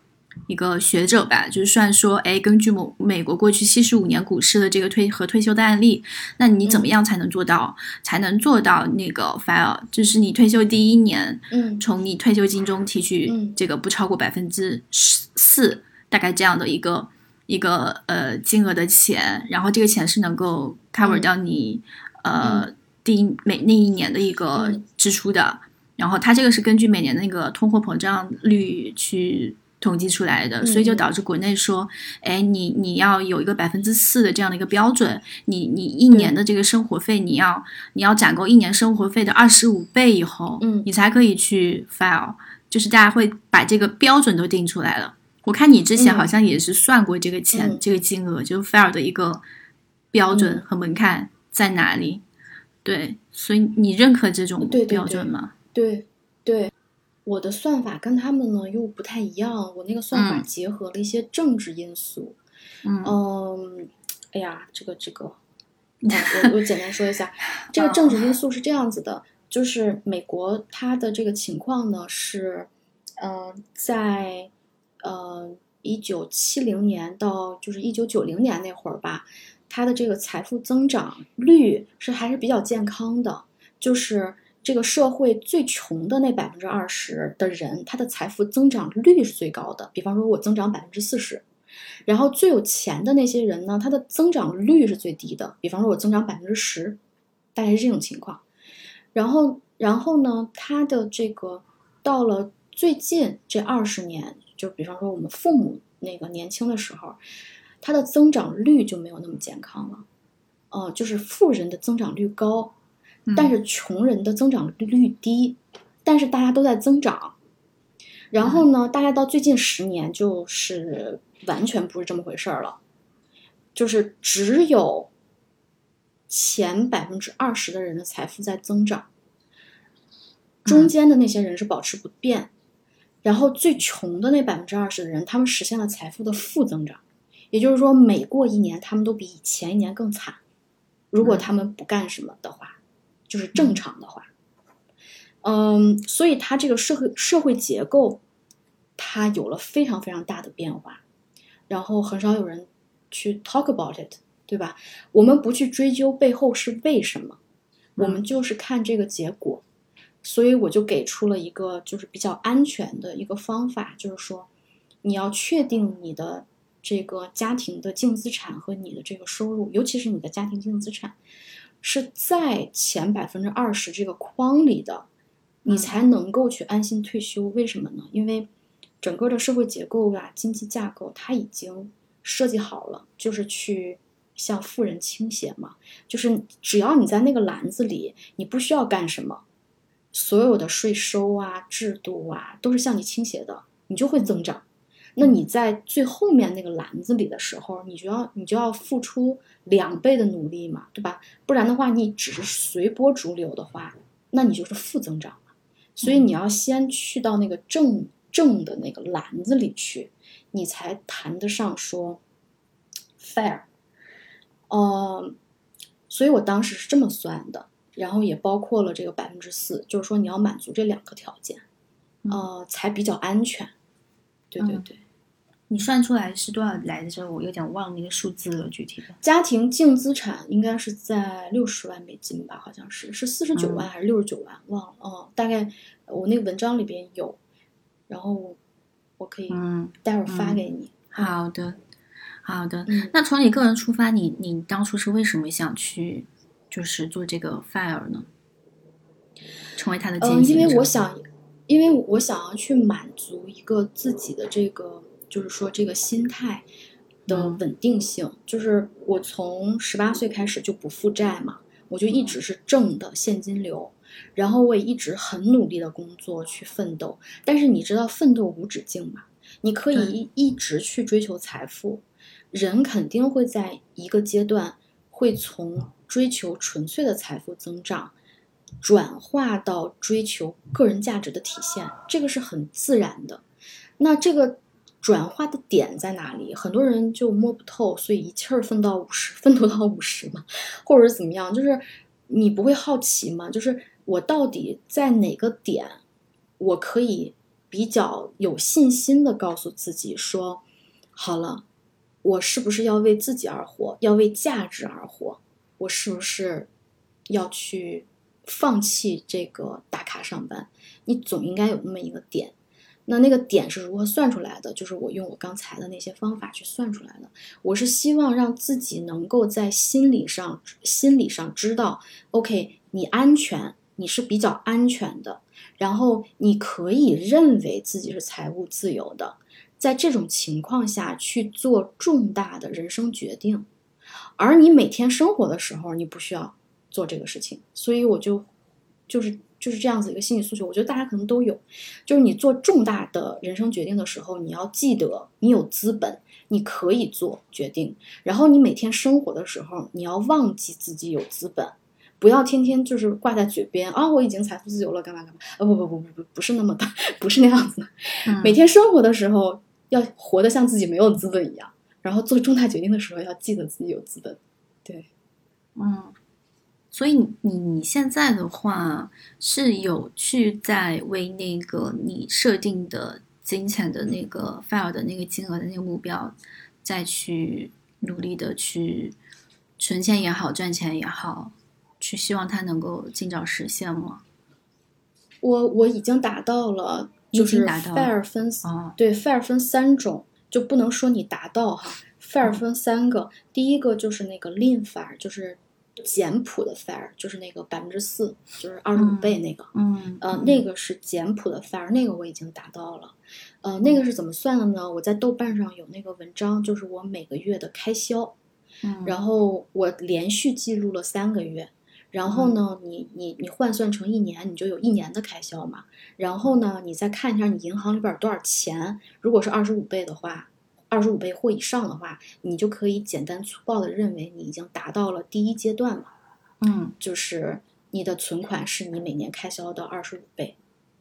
Speaker 2: 一个学者吧，就是算说，哎，根据某美国过去七十五年股市的这个退和退休的案例，那你怎么样才能做到，
Speaker 1: 嗯、
Speaker 2: 才能做到那个 file？就是你退休第一年，
Speaker 1: 嗯，
Speaker 2: 从你退休金中提取这个不超过百分之四，大概这样的一个一个呃金额的钱，然后这个钱是能够 cover 掉你、
Speaker 1: 嗯、
Speaker 2: 呃第一每那一年的一个支出的，然后它这个是根据每年那个通货膨胀率去。统计出来的，所以就导致国内说，哎，你你要有一个百分之四的这样的一个标准，你你一年的这个生活费，你要你要攒够一年生活费的二十五倍以后，
Speaker 1: 嗯，
Speaker 2: 你才可以去 file，就是大家会把这个标准都定出来了。我看你之前好像也是算过这个钱，
Speaker 1: 嗯、
Speaker 2: 这个金额，就是 file 的一个标准和门槛在哪里？对，所以你认可这种标准吗？
Speaker 1: 对对，我的算法跟他们呢又不太一样，我那个算法
Speaker 2: 嗯。
Speaker 1: 结合了一些政治因素。
Speaker 2: 嗯。
Speaker 1: 嗯，哎呀，这个这个，啊，我我简单说一下，[laughs] 这个政治因素是这样子的，就是美国它的这个情况呢是，呃，在呃一九七零年到就是一九九零年那会儿吧，它的这个财富增长率是还是比较健康的，就是这个社会最穷的那百分之二十的人，他的财富增长率是最高的。比方说，我增长百分之四十，然后最有钱的那些人呢，他的增长率是最低的。比方说，我增长百分之十，大概是这种情况。然后，然后呢，他的这个到了最近这二十年，就比方说我们父母那个年轻的时候，他的增长率就没有那么健康了。呃，就是富人的增长率高，但是穷人的增长率低，但是大家都在增长。然后呢，大概到最近十年，就是完全不是这么回事儿了，就是只有前百分之二十的人的财富在增长，中间的那些人是保持不变，然后最穷的那百分之二十的人，他们实现了财富的负增长，也就是说，每过一年，他们都比以前一年更惨。如果他们不干什么的话，就是正常的话，嗯，所以它这个社会社会结构，它有了非常非常大的变化，然后很少有人去 talk about it，对吧？我们不去追究背后是为什么，我们就是看这个结果，所以我就给出了一个就是比较安全的一个方法，就是说，你要确定你的这个家庭的净资产和你的这个收入，尤其是你的家庭净资产，是在前百分之二十这个框里的，你才能够去安心退休。为什么呢？因为整个的社会结构啊、经济架构，它已经设计好了，就是去向富人倾斜嘛。就是只要你在那个篮子里，你不需要干什么，所有的税收啊、制度啊，都是向你倾斜的，你就会增长。那你在最后面那个篮子里的时候，你就要你就要付出两倍的努力嘛，对吧？不然的话，你只是随波逐流的话，那你就是负增长了。所以你要先去到那个正正的那个篮子里去，你才谈得上说 fair。呃，所以我当时是这么算的，然后也包括了这个百分之四，就是说你要满足这两个条件，呃，才比较安全。对对
Speaker 2: 嗯
Speaker 1: 对。
Speaker 2: 你算出来是多少来的时候？我有点忘那个数字了，具体的。
Speaker 1: 家庭净资产应该是在六十万美金吧，好像是是四十九万还是六十九万，忘了。哦，大概我那个文章里边有，然后我可以
Speaker 2: 嗯，
Speaker 1: 待会儿发给你。
Speaker 2: 好的，好的。
Speaker 1: 嗯
Speaker 2: 那从你个人出发，你你当初是为什么想去就是做这个 fire 呢？成为他的
Speaker 1: 嗯、因为
Speaker 2: 践行者
Speaker 1: 我想，因为我想要去满足一个自己的这个，就是说这个心态的
Speaker 2: 嗯
Speaker 1: 稳定性。就是我从十八岁开始就不负债嘛，我就一直是正的现金流，然后我也一直很努力的工作去奋斗。但是你知道奋斗无止境嘛？你可以一一直去追求财富，人肯定会在一个阶段会从追求纯粹的财富增长。转化到追求个人价值的体现，这个是很自然的。那这个转化的点在哪里？很多人就摸不透，所以一气儿奋到五十，奋斗到五十嘛，或者是怎么样？就是你不会好奇吗？就是我到底在哪个点，我可以比较有信心的告诉自己说，好了，我是不是要为自己而活，要为价值而活？我是不是要去？放弃这个打卡上班，你总应该有那么一个点。那那个点是如何算出来的？就是我用我刚才的那些方法去算出来的。我是希望让自己能够在心理上、心理上知道，OK，你安全，你是比较安全的，然后你可以认为自己是财务自由的。在这种情况下去做重大的人生决定，而你每天生活的时候，你不需要。做这个事情，所以我就就是就是这样子一个心理诉求，我觉得大家可能都有，就是你做重大的人生决定的时候，你要记得你有资本，你可以做决定，然后你每天生活的时候，你要忘记自己有资本。不要天天就是挂在嘴边啊！我已经财富自由了，干嘛干嘛？呃，不不不不不，不是那么的，[laughs] 不是那样子的。每天生活的时候要活得像自己没有资本一样，然后做重大决定的时候要记得自己有资本。对，
Speaker 2: 嗯，所以你你现在的话是有去在为那个你设定的金钱的那个 file 的那个金额的那个目标，再去努力的去存钱也好，赚钱也好。去希望它能够尽早实现吗？
Speaker 1: 我我已经达到了，就是 fair 分对 fair 分三种，就不能说你达到哈，fair 分三个，第一个就是那个 lean fair，就是简朴的 fair，就是那个百分之四，就是二十五倍那个，
Speaker 2: 嗯
Speaker 1: 呃，那个是简朴的 fair，那个我已经达到了，呃，那个是怎么算的呢？我在豆瓣上有那个文章，就是我每个月的开销，
Speaker 2: 嗯，
Speaker 1: 然后我连续记录了三个月。然后呢，你你你换算成一年，你就有一年的开销嘛。然后呢，你再看一下你银行里边多少钱。如果是二十五倍的话，二十五倍或以上的话，你就可以简单粗暴的认为你已经达到了第一阶段了。
Speaker 2: 嗯，
Speaker 1: 就是你的存款是你每年开销的二十五倍。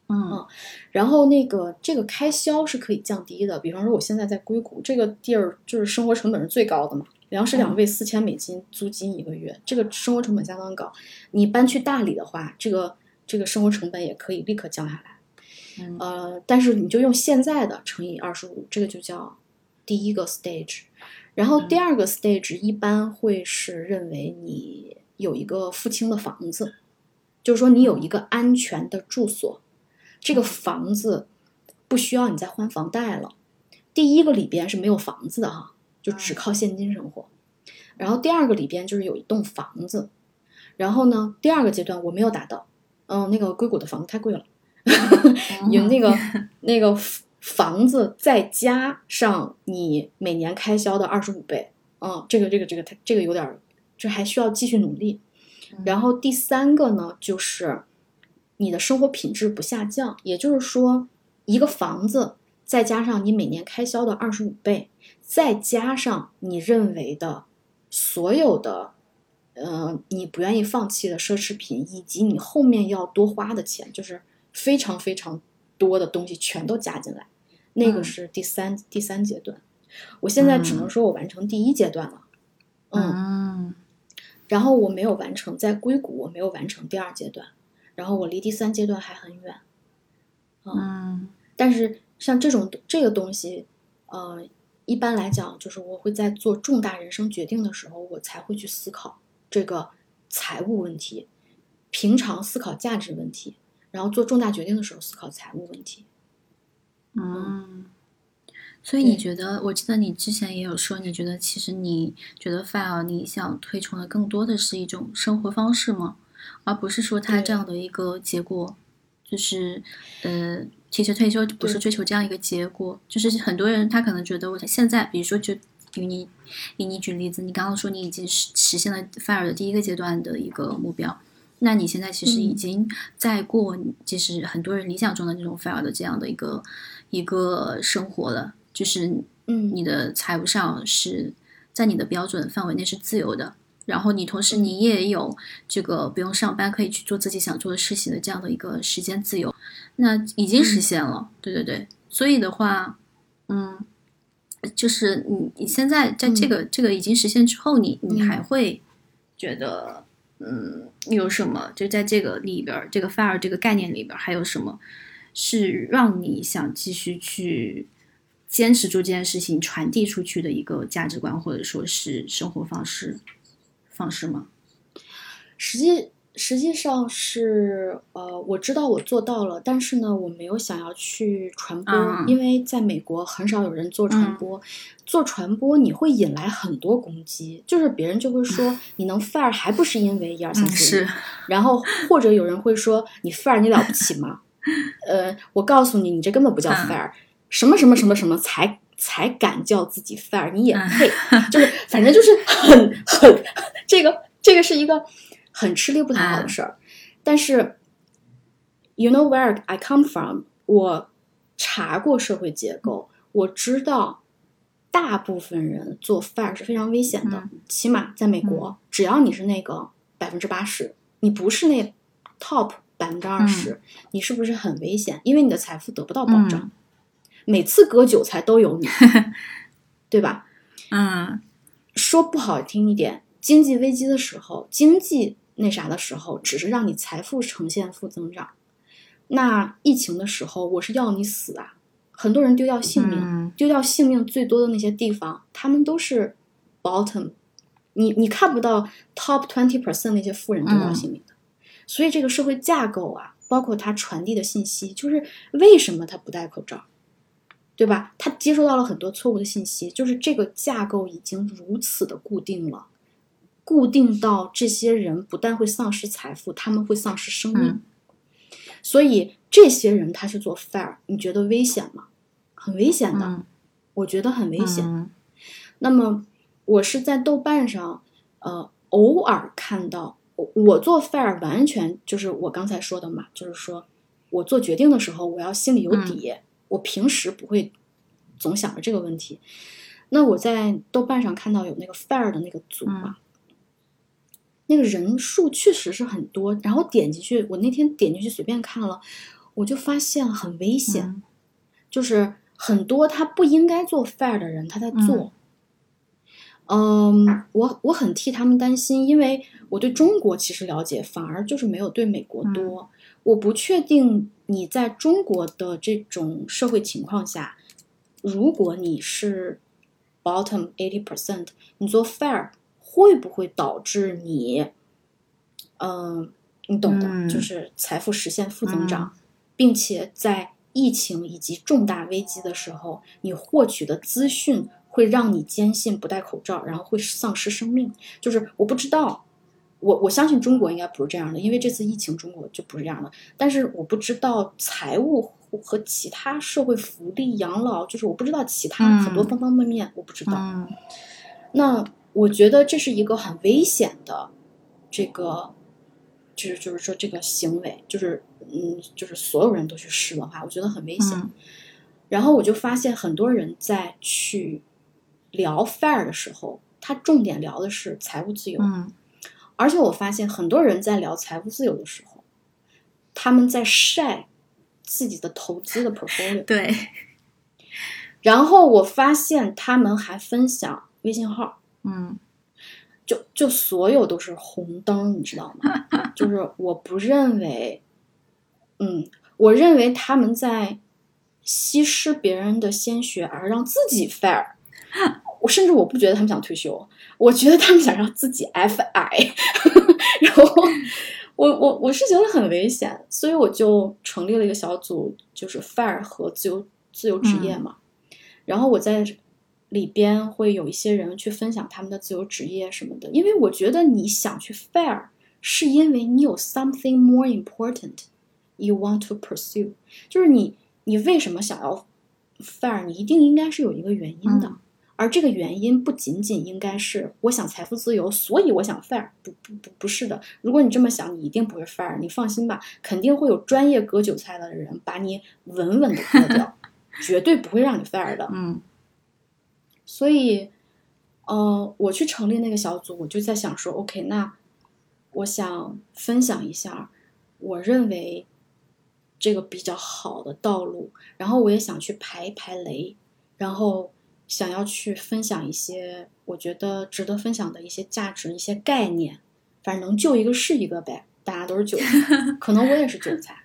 Speaker 2: 嗯，
Speaker 1: 然后那个这个开销是可以降低的。比方说，我现在在硅谷这个地儿，就是生活成本是最高的嘛。粮食两位四千美金租金一个月，这个生活成本相当高。你搬去大理的话，这个这个生活成本也可以立刻降下
Speaker 2: 来。
Speaker 1: 呃，但是你就用现在的乘以二十五，这个就叫第一个 stage。然后第二个 stage 一般会是认为你有一个付清的房子，就是说你有一个安全的住所，这个房子不需要你再还房贷了。第一个里边是没有房子的哈。就只靠现金生活，然后第二个里边就是有一栋房子，然后呢，第二个阶段我没有达到，嗯，那个硅谷的房子太贵了，[laughs] 有那个 [laughs] 那个房子再加上你每年开销的二十五倍，嗯，这个这个这个它这个有点，这还需要继续努力。然后第三个呢，就是你的生活品质不下降，也就是说，一个房子再加上你每年开销的二十五倍。再加上你认为的所有的，呃，你不愿意放弃的奢侈品，以及你后面要多花的钱，就是非常非常多的东西全都加进来，那个是第三第三阶段。我现在只能说我完成第一阶段了，
Speaker 2: 嗯，
Speaker 1: 然后我没有完成在硅谷，我没有完成第二阶段，然后我离第三阶段还很远，
Speaker 2: 嗯，
Speaker 1: 但是像这种这个东西，呃。一般来讲，就是我会在做重大人生决定的时候，我才会去思考这个财务问题。平常思考价值问题，然后做重大决定的时候思考财务问题。
Speaker 2: 嗯，所以你觉得？我记得你之前也有说，你觉得其实你觉得 file 你想推崇的更多的是一种生活方式吗？而不是说他这样的一个结果，就是呃。其实退休不是追求这样一个结果，就是很多人他可能觉得我现在，比如说就以你以你举例子，你刚刚说你已经实实现了 fire 的第一个阶段的一个目标，那你现在其实已经在过，就是很多人理想中的那种 fire 的这样的一个一个生活了，就是
Speaker 1: 嗯，
Speaker 2: 你的财务上是在你的标准范围内是自由的，然后你同时你也有这个不用上班可以去做自己想做的事情的这样的一个时间自由。那已经实现了，对对对，所以的话，嗯，就是你你现在在这个这个已经实现之后，你你还会觉得，嗯，有什么？就在这个里边，这个 fire 这个概念里边，还有什么是让你想继续去坚持做这件事情、传递出去的一个价值观，或者说是生活方式方式吗？
Speaker 1: 实际。实际上是，呃，我知道我做到了，但是呢，我没有想要去传播，因为在美国很少有人做传播。做传播你会引来很多攻击，就是别人就会说你能 fire 还不是因为一二三四五，然后或者有人会说你 fire 你了不起吗？[laughs] 呃，我告诉你，你这根本不叫 fire，什么什么什么什么才才敢叫自己 fire，你也配？就是 [laughs] 反正就是很很这个这个是一个。很吃力不讨好的事儿，但是 You know where I come from？我查过社会结构，我知道大部分人做 fire 是非常危险的。起码在美国，只要你是那个百分之八十，你不是那 top 百分之二十，你是不是很危险？因为你的财富得不到保障，每次割韭菜都有你，[laughs] 对吧？
Speaker 2: 嗯，
Speaker 1: 说不好听一点，经济危机的时候，经济那啥的时候，只是让你财富呈现负增长。那疫情的时候，我是要你死啊！很多人丢掉性命，丢掉性命最多的那些地方，他们都是 bottom，你你看不到 top twenty percent 那些富人丢掉性命的。所以这个社会架构啊，包括他传递的信息，就是为什么他不戴口罩，对吧？他接收到了很多错误的信息，就是这个架构已经如此的固定了，固定到这些人不但会丧失财富，他们会丧失生命。所以这些人他是做 fair，你觉得危险吗？很危险的，我觉得很危险。那么我是在豆瓣上，呃，偶尔看到我我做 fair，完全就是我刚才说的嘛，就是说我做决定的时候，我要心里有底，我平时不会总想着这个问题。那我在豆瓣上看到有那个 fair 的那个组嘛。那个人数确实是很多，然后点进去，我那天点进去随便看了，我就发现很危险，就是很多他不应该做 fair 的人他在做。嗯，我我很替他们担心，因为我对中国其实了解反而就是没有对美国多。我不确定你在中国的这种社会情况下，如果你是 bottom eighty percent，你做 fair。会不会导致你，嗯，你懂的，就是财富实现负增长，并且在疫情以及重大危机的时候，你获取的资讯会让你坚信不戴口罩，然后会丧失生命。就是我不知道，我我相信中国应该不是这样的，因为这次疫情中国就不是这样的。但是我不知道财务和其他社会福利、养老，就是我不知道其他很多方方面面，我不知道。那。我觉得这是一个很危险的，这个就是就是说这个行为，就是嗯，就是所有人都去试的话，我觉得很危险。然后我就发现很多人在去聊 fair 的时候，他重点聊的是财务自由。
Speaker 2: 嗯，
Speaker 1: 而且我发现很多人在聊财务自由的时候，他们在晒自己的投资的 portfolio。
Speaker 2: 对。[laughs]
Speaker 1: 然后我发现他们还分享微信号。
Speaker 2: 嗯，
Speaker 1: 就就所有都是红灯，你知道吗？[laughs] 就是我不认为，嗯，我认为他们在稀释别人的鲜血而让自己 fair。我甚至我不觉得他们想退休，我觉得他们想让自己 fi。[laughs] 然后 [laughs] 我我我是觉得很危险，所以我就成立了一个小组，就是 fair 和自由自由职业嘛。然后我在。里边会有一些人去分享他们的自由职业什么的，因为我觉得你想去 fair，是因为你有 something more important you want to pursue，就是你你为什么想要 fair，你一定应该是有一个原因的，而这个原因不仅仅应该是我想财富自由，所以我想 fair，不不不不是的，如果你这么想，你一定不会 fair，你放心吧，肯定会有专业割韭菜的人把你稳稳的割掉，绝对不会让你 fair 的，
Speaker 2: 嗯。
Speaker 1: 所以，呃，我去成立那个小组，我就在想说，OK，那我想分享一下我认为这个比较好的道路，然后我也想去排一排雷，然后想要去分享一些我觉得值得分享的一些价值、一些概念，反正能救一个是一个呗，大家都是韭菜，[laughs] 可能我也是韭菜，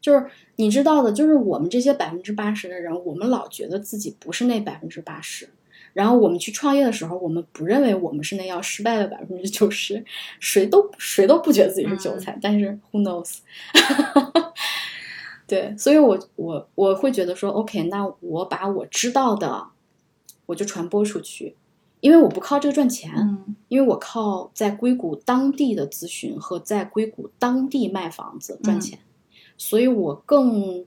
Speaker 1: 就是你知道的，就是我们这些百分之八十的人，我们老觉得自己不是那百分之八十。然后我们去创业的时候，我们不认为我们是那要失败的百分之九十，谁都谁都不觉得自己是韭菜。但是 who knows？[laughs] 对，所以我我我会觉得说，OK，那我把我知道的，我就传播出去，因为我不靠这个赚钱，因为我靠在硅谷当地的咨询和在硅谷当地卖房子赚钱，所以我更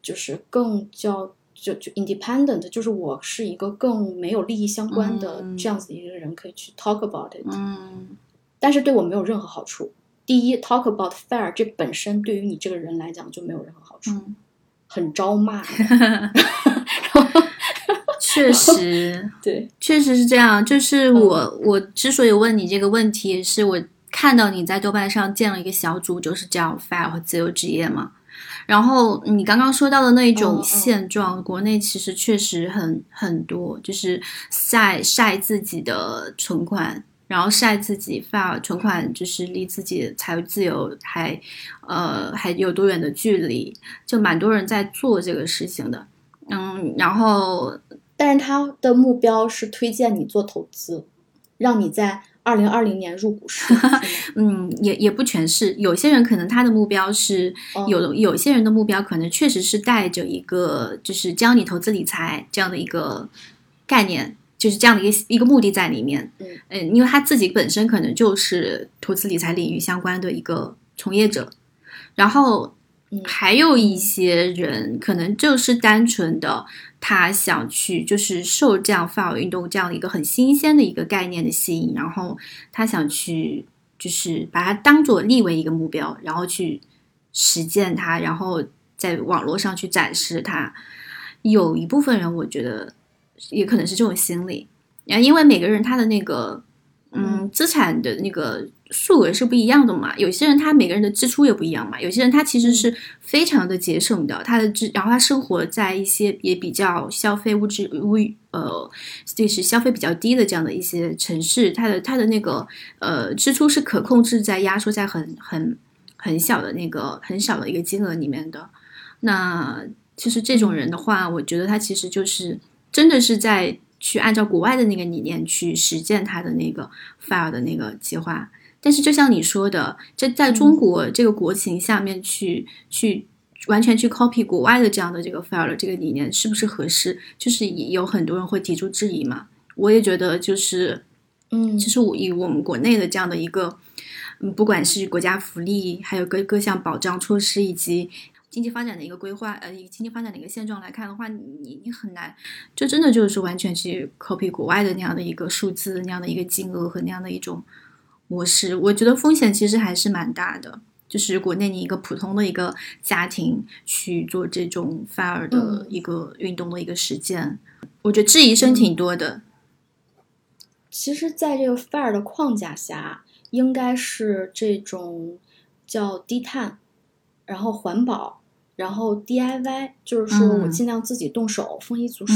Speaker 1: 就是更叫。就就 independent，就是我是一个更没有利益相关的这样子一个人，可以去 talk about it。
Speaker 2: 嗯，
Speaker 1: 但是对我没有任何好处，第一，talk about fire 这本身对于你这个人来讲就没有任何好处，
Speaker 2: 嗯，
Speaker 1: 很招骂。[laughs]
Speaker 2: 确实，[laughs]
Speaker 1: 对，
Speaker 2: 确实是这样。就是我，我之所以问你这个问题，是我看到你在豆瓣上建了一个小组，就是叫 “fire” 和自由职业嘛。然后你刚刚说到的那一种现状，国内其实确实很很多，就是晒晒自己的存款，然后晒自己 fire 存款，就是离自己财务自由还呃还有多远的距离，就蛮多人在做这个事情的。嗯，然后。
Speaker 1: 但是他的目标是推荐你做投资，让你在二零二零年入股市。[laughs]
Speaker 2: 嗯，也也不全是，有些人可能他的目标是有，有些人的目标可能确实是带着一个就是教你投资理财这样的一个概念，就是这样的一个一个目的在里面。
Speaker 1: 嗯
Speaker 2: 嗯，因为他自己本身可能就是投资理财领域相关的一个从业者，然后还有一些人可能就是单纯的。他想去，就是受这样 fire 运动这样的一个很新鲜的一个概念的吸引，然后他想去，就是把它当做立为一个目标，然后去实践它，然后在网络上去展示它。有一部分人，我觉得也可能是这种心理，然后因为每个人他的那个，嗯，资产的那个。数额是不一样的嘛？有些人他每个人的支出也不一样嘛。有些人他其实是非常的节省的，他的支，然后他生活在一些也比较消费物质物呃，就是消费比较低的这样的一些城市，他的他的那个呃支出是可控制在压缩在很很很小的那个很小的一个金额里面的。那其实这种人的话，我觉得他其实就是真的是在去按照国外的那个理念去实践他的那个 fire 的那个计划。但是，就像你说的，这在中国这个国情下面去去完全去 copy 国外的这样的这个 fire 这个理念是不是合适？就是有很多人会提出质疑嘛。我也觉得，就是
Speaker 1: 嗯，
Speaker 2: 其实我以我们国内的这样的一个，嗯，不管是国家福利，还有各各项保障措施，以及经济发展的一个规划，呃，以经济发展的一个现状来看的话，你你很难，就真的就是完全去 copy 国外的那样的一个数字，那样的一个金额和那样的一种。模式，我觉得风险其实还是蛮大的。就是国内你一个普通的一个家庭去做这种 fire 的一个运动的一个实践，我觉得质疑声挺多的。
Speaker 1: 其实，在这个 fire 的框架下，应该是这种叫低碳，然后环保，然后 DIY，就是说我尽量自己动手，丰衣足食，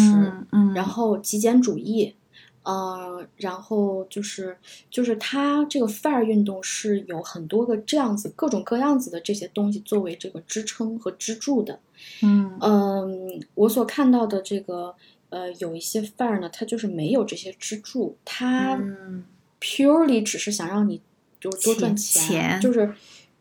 Speaker 2: 嗯，
Speaker 1: 然后极简主义。呃，然后就是就是它这个 fire 运动是有很多个这样子各种各样子的这些东西作为这个支撑和支柱的。
Speaker 2: 嗯
Speaker 1: 嗯，我所看到的这个呃有一些 fire 呢，它就是没有这些支柱，它 purely 只是想让你就是多赚钱，就是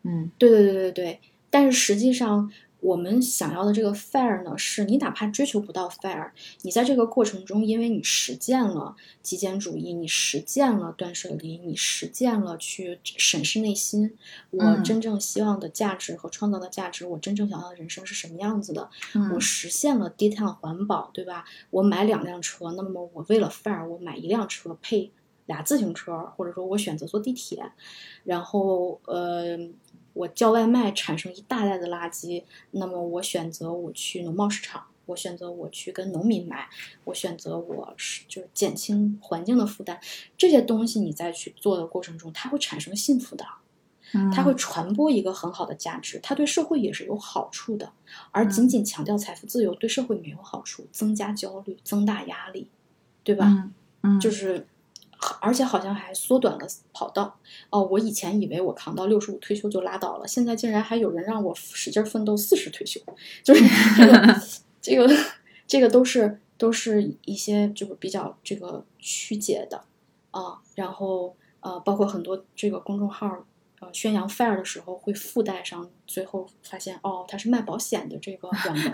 Speaker 2: 嗯，
Speaker 1: 对对对对对，但是实际上。我们想要的这个 fire 呢，是你哪怕追求不到 fire，你在这个过程中，因为你实践了极简主义，你实践了断舍离，你实践了去审视内心，我真正希望的价值和创造的价值，我真正想要的人生是什么样子的？我实现了低碳环保，对吧？我买两辆车，那么我为了 fire，我买一辆车配俩自行车，或者说我选择坐地铁，然后呃。我叫外卖产生一大袋的垃圾，那么我选择我去农贸市场，我选择我去跟农民买，我选择我是就是减轻环境的负担，这些东西你在去做的过程中，它会产生幸福的，它会传播一个很好的价值，它对社会也是有好处的，而仅仅强调财富自由对社会没有好处，增加焦虑，增大压力，对吧？
Speaker 2: 嗯，
Speaker 1: 就是。而且好像还缩短了跑道哦！我以前以为我扛到六十五退休就拉倒了，现在竟然还有人让我使劲奋斗四十退休，就是这个 [laughs] 这个这个都是都是一些就是比较这个曲解的啊。然后呃，包括很多这个公众号呃宣扬 fire 的时候会附带上，最后发现哦，他是卖保险的这个 [laughs] 软文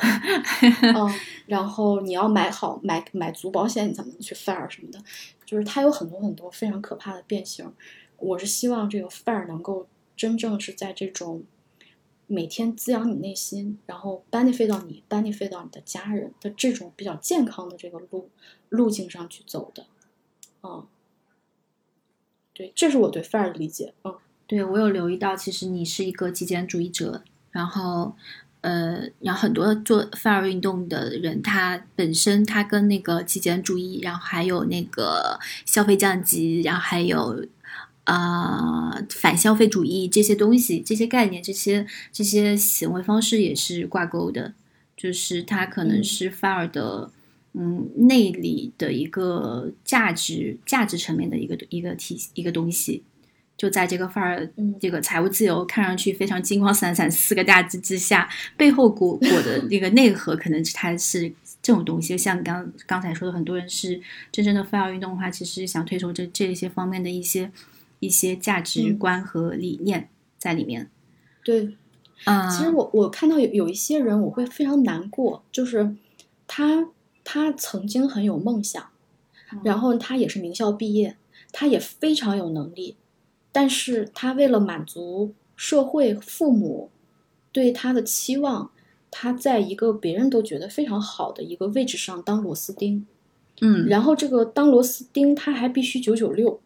Speaker 1: 嗯。然后你要买好买买足保险，你才能去 fire 什么的。就是它有很多很多非常可怕的变形，我是希望这个 fire 能够真正是在这种每天滋养你内心，然后 benefit 到你，benefit 到你的家人的这种比较健康的这个路路径上去走的，嗯，对，这是我对 fire 的理解，嗯
Speaker 2: 对我有留意到，其实你是一个极简主义者，然后。呃，然后很多做 fire 运动的人，他本身他跟那个极简主义，然后还有那个消费降级，然后还有啊反消费主义这些东西、这些概念、这些这些行为方式也是挂钩的。就是它可能是 fire 的嗯内里的一个价值价值层面的一个一个体一个东西。就在这个范儿，这个财务自由看上去非常金光闪闪四个大字之下，背后裹裹的那个内核，可能它是这种东西。像刚刚才说的，很多人是真正的范儿运动的话，其实想推崇这这些方面的一些一些价值观和理念在里面。
Speaker 1: 对，啊，其实我我看到有有一些人，我会非常难过，就是他他曾经很有梦想，然后他也是名校毕业，他也非常有能力。但是他为了满足社会父母对他的期望，他在一个别人都觉得非常好的一个位置上当螺丝钉，
Speaker 2: 嗯，
Speaker 1: 然后这个当螺丝钉他还必须九九六，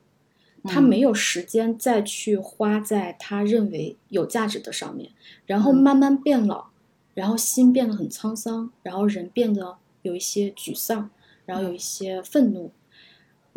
Speaker 1: 他没有时间再去花在他认为有价值的上面，然后慢慢变老，然后心变得很沧桑，然后人变得有一些沮丧，然后有一些愤怒。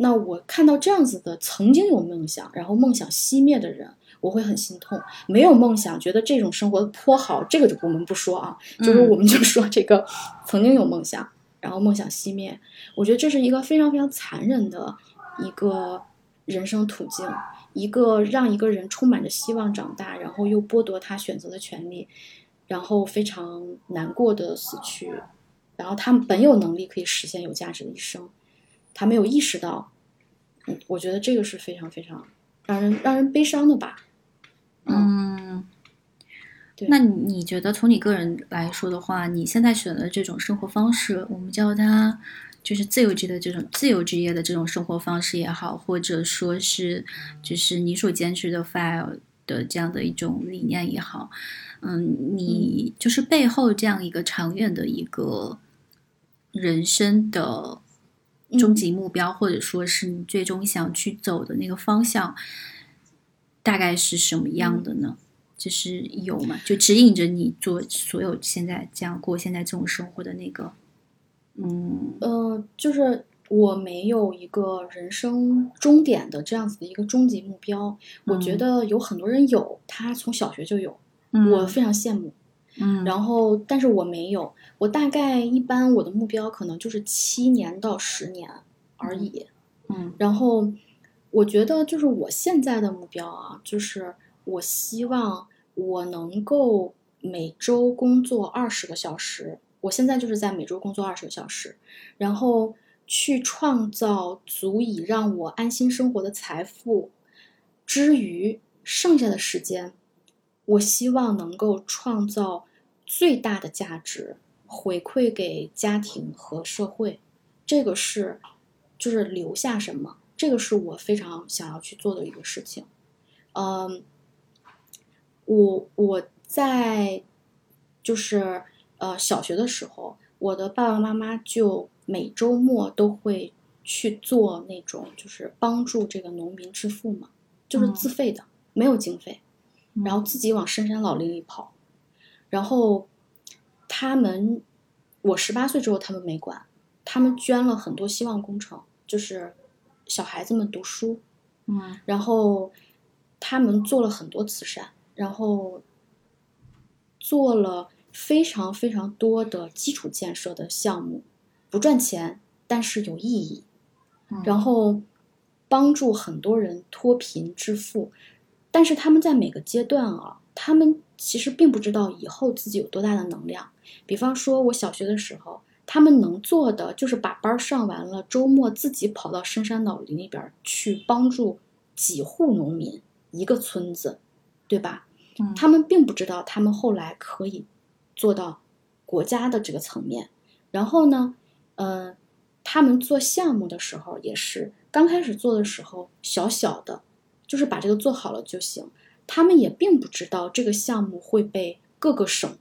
Speaker 1: 那我看到这样子的曾经有梦想，然后梦想熄灭的人，我会很心痛。没有梦想，觉得这种生活颇好，这个就我们不说啊，就是我们就说这个曾经有梦想，然后梦想熄灭，我觉得这是一个非常非常残忍的一个人生途径，一个让一个人充满着希望长大，然后又剥夺他选择的权利，然后非常难过的死去，然后他们本有能力可以实现有价值的一生。他没有意识到，嗯，我觉得这个是非常非常让人让人悲伤的吧。
Speaker 2: 嗯，
Speaker 1: 对。
Speaker 2: 那你觉得从你个人来说的话，你现在选的这种生活方式，我们叫它就是自由职的这种自由职业的这种生活方式也好，或者说是就是你所坚持的 file 的这样的一种理念也好，嗯，你就是背后这样一个长远的一个人生的。终极目标，或者说是你最终想去走的那个方向，大概是什么样的呢？就是有吗？就指引着你做所有现在这样过现在这种生活的那个，嗯
Speaker 1: 呃，就是我没有一个人生终点的这样子的一个终极目标。我觉得有很多人有，他从小学就有，我非常羡慕。
Speaker 2: 嗯，
Speaker 1: 然后，但是我没有，我大概一般我的目标可能就是七年到十年而已。
Speaker 2: 嗯，
Speaker 1: 然后我觉得就是我现在的目标啊，就是我希望我能够每周工作二十个小时。我现在就是在每周工作二十个小时，然后去创造足以让我安心生活的财富，之余剩下的时间。我希望能够创造最大的价值，回馈给家庭和社会。这个是，就是留下什么，这个是我非常想要去做的一个事情。嗯，我我在就是呃小学的时候，我的爸爸妈妈就每周末都会去做那种就是帮助这个农民致富嘛，就是自费的，没有经费。然后自己往深山老林里跑，然后他们，我十八岁之后他们没管，他们捐了很多希望工程，就是小孩子们读书，
Speaker 2: 嗯，
Speaker 1: 然后他们做了很多慈善，然后做了非常非常多的基础建设的项目，不赚钱，但是有意义，然后帮助很多人脱贫致富。但是他们在每个阶段啊，他们其实并不知道以后自己有多大的能量。比方说，我小学的时候，他们能做的就是把班上完了，周末自己跑到深山老林里边去帮助几户农民，一个村子，对吧？他们并不知道，他们后来可以做到国家的这个层面。然后呢，呃，他们做项目的时候也是刚开始做的时候小小的。就是把这个做好了就行，他们也并不知道这个项目会被各个省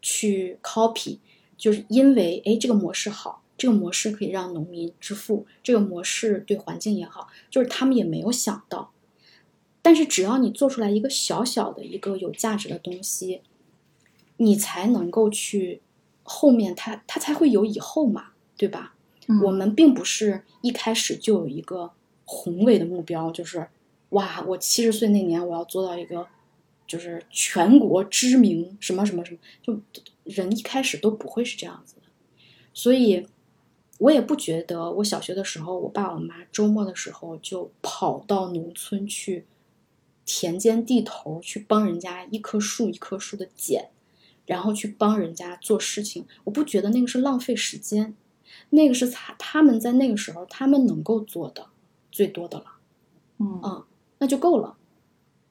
Speaker 1: 去 copy，就是因为哎这个模式好，这个模式可以让农民致富，这个模式对环境也好，就是他们也没有想到。但是只要你做出来一个小小的一个有价值的东西，你才能够去后面它它才会有以后嘛，对吧？我们并不是一开始就有一个宏伟的目标，就是哇，我七十岁那年我要做到一个就是全国知名什么什么什么，就人一开始都不会是这样子的，所以。我也不觉得，我小学的时候，我爸我妈周末的时候就跑到农村去，田间地头去帮人家一棵树一棵树的剪，然后去帮人家做事情。我不觉得那个是浪费时间，那个是他他们在那个时候他们能够做的最多的了，
Speaker 2: 嗯，
Speaker 1: 那就够了。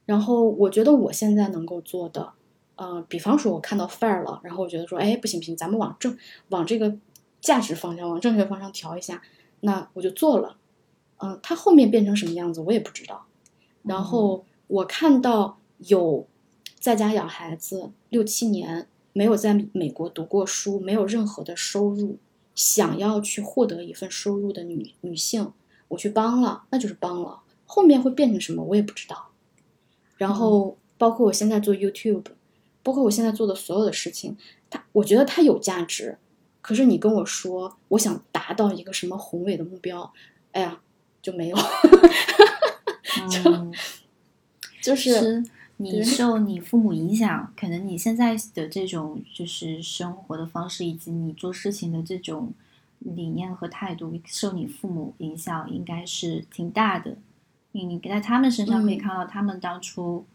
Speaker 1: 然后我觉得我现在能够做的，呃，比方说我看到 fire 了，然后我觉得说，哎，不行不行，咱们往正往这个。价值方向往正确方向调一下，那我就做了。嗯，它后面变成什么样子我也不知道。然后我看到有在家养孩子六七年，没有在美国读过书，没有任何的收入，想要去获得一份收入的女女性，我去帮了，那就是帮了。后面会变成什么我也不知道。然后包括我现在做 YouTube，包括我现在做的所有的事情，它我觉得它有价值。可是你跟我说，我想达到一个什么宏伟的目标，哎呀，就没有，[laughs] 就就是
Speaker 2: 你受你父母影响，可能你现在的这种就是生活的方式，以及你做事情的这种理念和态度，受你父母影响应该是挺大的。你你在他们身上可以看到，他们当初。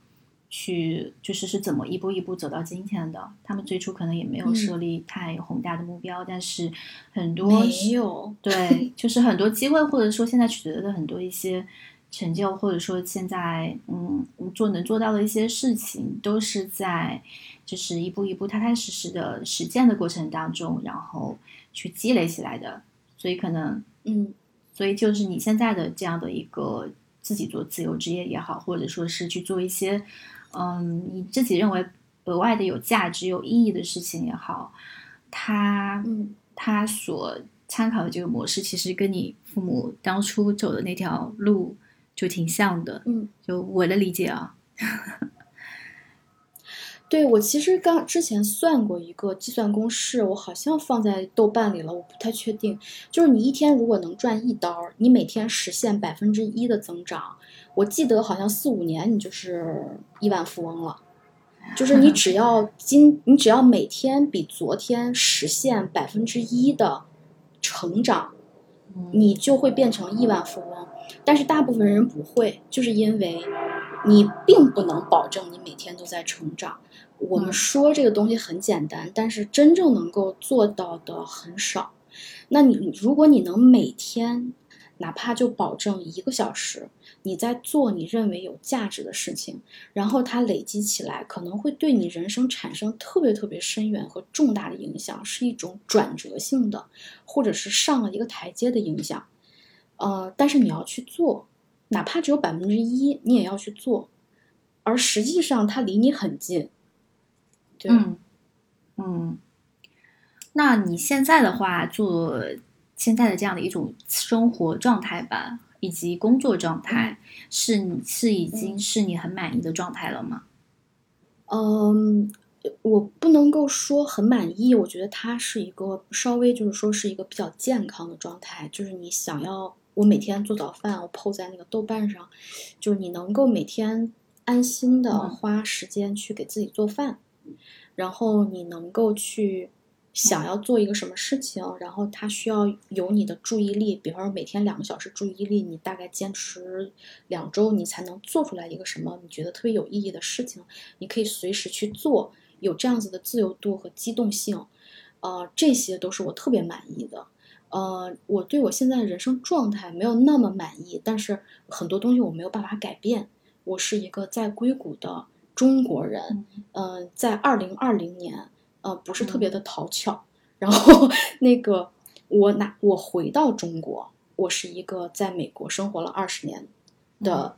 Speaker 2: 去就是是怎么一步一步走到今天的？他们最初可能也没有设立太宏大的目标，但是很多
Speaker 1: 没有
Speaker 2: 对，就是很多机会，或者说现在取得的很多一些成就，或者说现在嗯做能做到的一些事情，都是在就是一步一步踏踏实实的实践的过程当中，然后去积累起来的。所以可能
Speaker 1: 嗯，
Speaker 2: 所以就是你现在的这样的一个自己做自由职业也好，或者说是去做一些。嗯，你自己认为额外的有价值、有意义的事情也好，他，他所参考的这个模式，其实跟你父母当初走的那条路就挺像的。
Speaker 1: 嗯，
Speaker 2: 就我的理解啊。
Speaker 1: 对我其实刚之前算过一个计算公式，我好像放在豆瓣里了，我不太确定。就是你一天如果能赚一刀，你每天实现百分之一的增长。我记得好像四五年你就是亿万富翁了，就是你只要 [laughs] 今你只要每天比昨天实现百分之一的成长，你就会变成亿万富翁。但是大部分人不会，就是因为你并不能保证你每天都在成长。我们说这个东西很简单，但是真正能够做到的很少。那你如果你能每天哪怕就保证一个小时。你在做你认为有价值的事情，然后它累积起来，可能会对你人生产生特别特别深远和重大的影响，是一种转折性的，或者是上了一个台阶的影响。呃，但是你要去做，哪怕只有百分之一，你也要去做。而实际上，它离你很近。对，
Speaker 2: 嗯，那你现在的话，做现在的这样的一种生活状态吧。以及工作状态是你是已经是你很满意的状态了吗？
Speaker 1: 嗯，我不能够说很满意，我觉得它是一个稍微就是说是一个比较健康的状态。就是你想要我每天做早饭，我 PO 在那个豆瓣上，就是你能够每天安心的花时间去给自己做饭，然后你能够去。想要做一个什么事情，然后它需要有你的注意力，比方说每天两个小时注意力，你大概坚持两周，你才能做出来一个什么你觉得特别有意义的事情。你可以随时去做，有这样子的自由度和机动性，呃，这些都是我特别满意的。呃，我对我现在的人生状态没有那么满意，但是很多东西我没有办法改变。我是一个在硅谷的中国人，嗯，在二零二零年。呃，不是特别的讨巧。然后那个，我拿我回到中国，我是一个在美国生活了二十年的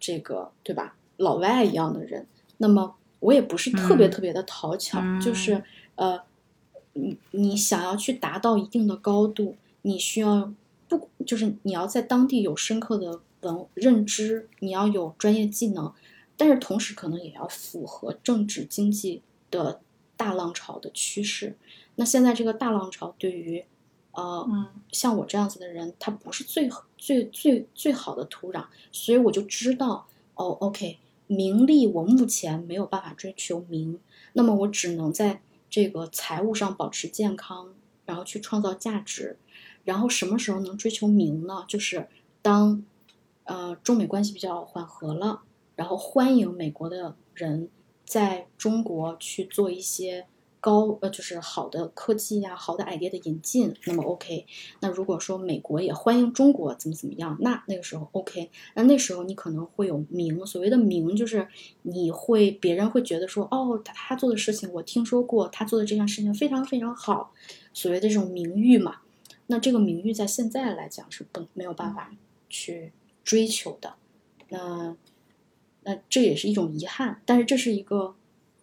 Speaker 1: 这个对吧，老外一样的人。那么我也不是特别特别的讨巧，就是呃，你你想要去达到一定的高度，你需要不就是你要在当地有深刻的。文认知，你要有专业技能，但是同时可能也要符合政治经济的大浪潮的趋势。那现在这个大浪潮对于呃，像我这样子的人，他不是最最最最好的土壤，所以我就知道，哦，OK，名利我目前没有办法追求名，那么我只能在这个财务上保持健康，然后去创造价值。然后什么时候能追求名呢？就是当，呃，中美关系比较缓和了，然后欢迎美国的人在中国去做一些高呃，就是好的科技呀、好的 idea 的引进，那么 OK。那如果说美国也欢迎中国怎么怎么样，那那个时候 OK。那那时候你可能会有名，所谓的名就是你会别人会觉得说，哦，他他做的事情我听说过，他做的这件事情非常非常好，所谓的这种名誉嘛。那这个名誉在现在来讲是不没有办法去追求的，那那这也是一种遗憾，但是这是一个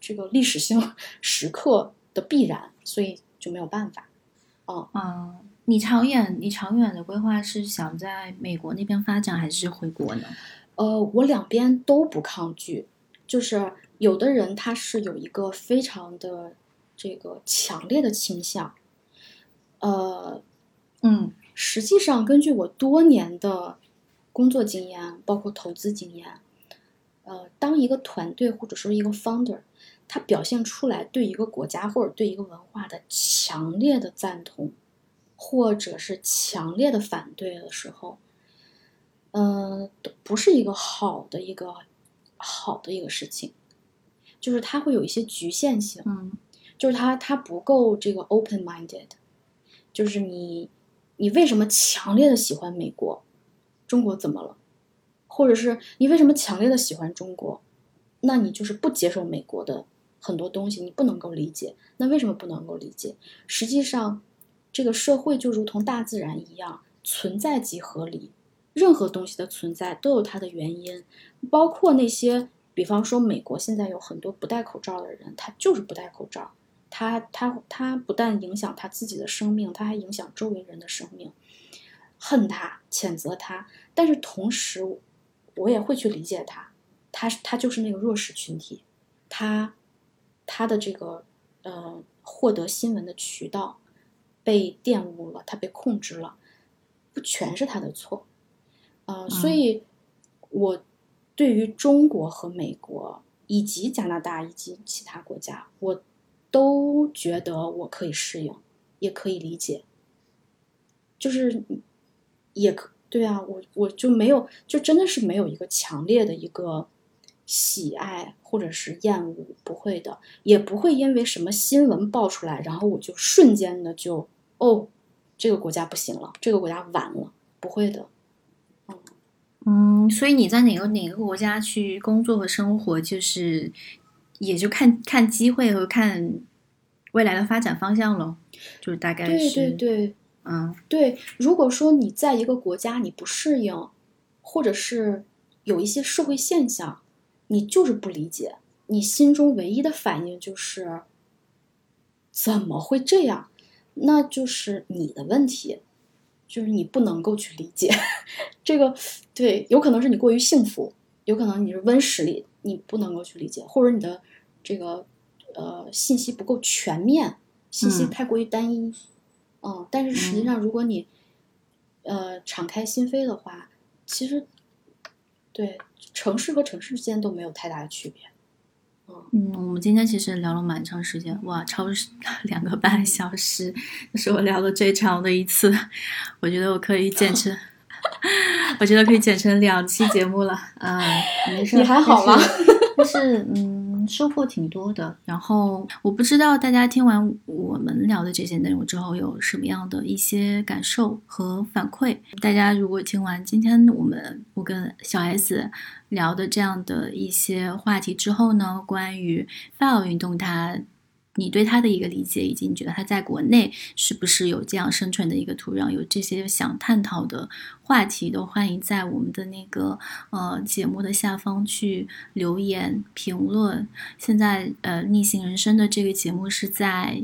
Speaker 1: 这个历史性 [laughs] 时刻的必然，所以就没有办法。哦，
Speaker 2: 嗯，你长远你长远的规划是想在美国那边发展还是回国呢？
Speaker 1: 呃，我两边都不抗拒，就是有的人他是有一个非常的这个强烈的倾向，呃。
Speaker 2: 嗯，
Speaker 1: 实际上，根据我多年的工作经验，包括投资经验，呃，当一个团队或者说一个 founder，他表现出来对一个国家或者对一个文化的强烈的赞同，或者是强烈的反对的时候，嗯，不是一个好的一个好的一个事情，就是它会有一些局限性，
Speaker 2: 嗯，
Speaker 1: 就是它它不够这个 open minded，就是你。你为什么强烈的喜欢美国？中国怎么了？或者是你为什么强烈的喜欢中国？那你就是不接受美国的很多东西，你不能够理解。那为什么不能够理解？实际上，这个社会就如同大自然一样，存在即合理。任何东西的存在都有它的原因，包括那些，比方说美国现在有很多不戴口罩的人，他就是不戴口罩。他他他不但影响他自己的生命，他还影响周围人的生命。恨他，谴责他，但是同时，我也会去理解他。他他就是那个弱势群体，他他的这个呃获得新闻的渠道被玷污了，他被控制了，不全是他的错。呃，所以，我对于中国和美国以及加拿大以及其他国家，我。都觉得我可以适应，也可以理解，就是也可对啊，我我就没有，就真的是没有一个强烈的一个喜爱或者是厌恶，不会的，也不会因为什么新闻爆出来，然后我就瞬间的就哦，这个国家不行了，这个国家完了，不会的，
Speaker 2: 嗯嗯，所以你在哪个哪个国家去工作和生活，就是。也就看看机会和看未来的发展方向喽，就是大概
Speaker 1: 是对对对，
Speaker 2: 嗯
Speaker 1: 对。如果说你在一个国家你不适应，或者是有一些社会现象，你就是不理解，你心中唯一的反应就是怎么会这样？那就是你的问题，就是你不能够去理解 [laughs] 这个。对，有可能是你过于幸福，有可能你是温室里，你不能够去理解，或者你的。这个呃信息不够全面，信息太过于单一，嗯，但是实际上如果你呃敞开心扉的话，其实对城市和城市之间都没有太大的区别，
Speaker 2: 嗯，我们今天其实聊了蛮长时间，哇，超 [laughs] 两个半小时，这是我聊的最长的一次，我觉得我可以剪成，[laughs] 我觉得可以剪成两期节目了，啊，没事，
Speaker 1: 你还好吗？[laughs]
Speaker 2: 是嗯。收获挺多的，然后我不知道大家听完我们聊的这些内容之后有什么样的一些感受和反馈。大家如果听完今天我们我跟小 S 聊的这样的一些话题之后呢，关于 file 运动它。你对他的一个理解，以及你觉得他在国内是不是有这样生存的一个土壤？有这些想探讨的话题，都欢迎在我们的那个呃节目的下方去留言评论。现在呃逆行人生的这个节目是在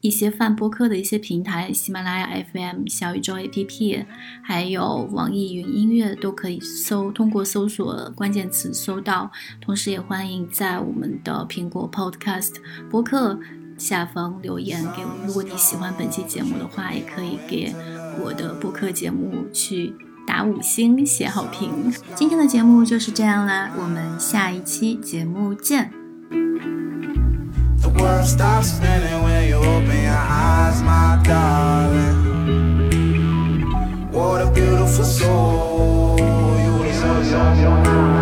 Speaker 3: 一些泛播客的一些平台，喜马拉雅 FM、小宇宙 APP，还有网易云音乐都可以搜，通过搜索关键词搜到。同时，也欢迎在我们的苹果 Podcast 播客下方留言给我。如果你喜欢本期节目的话，也可以给我的播客节目去打五星写好评。今天的节目就是这样啦，我们下一期节目见。The world stops spinning when you open your eyes, my darling. What a beautiful soul you deserve.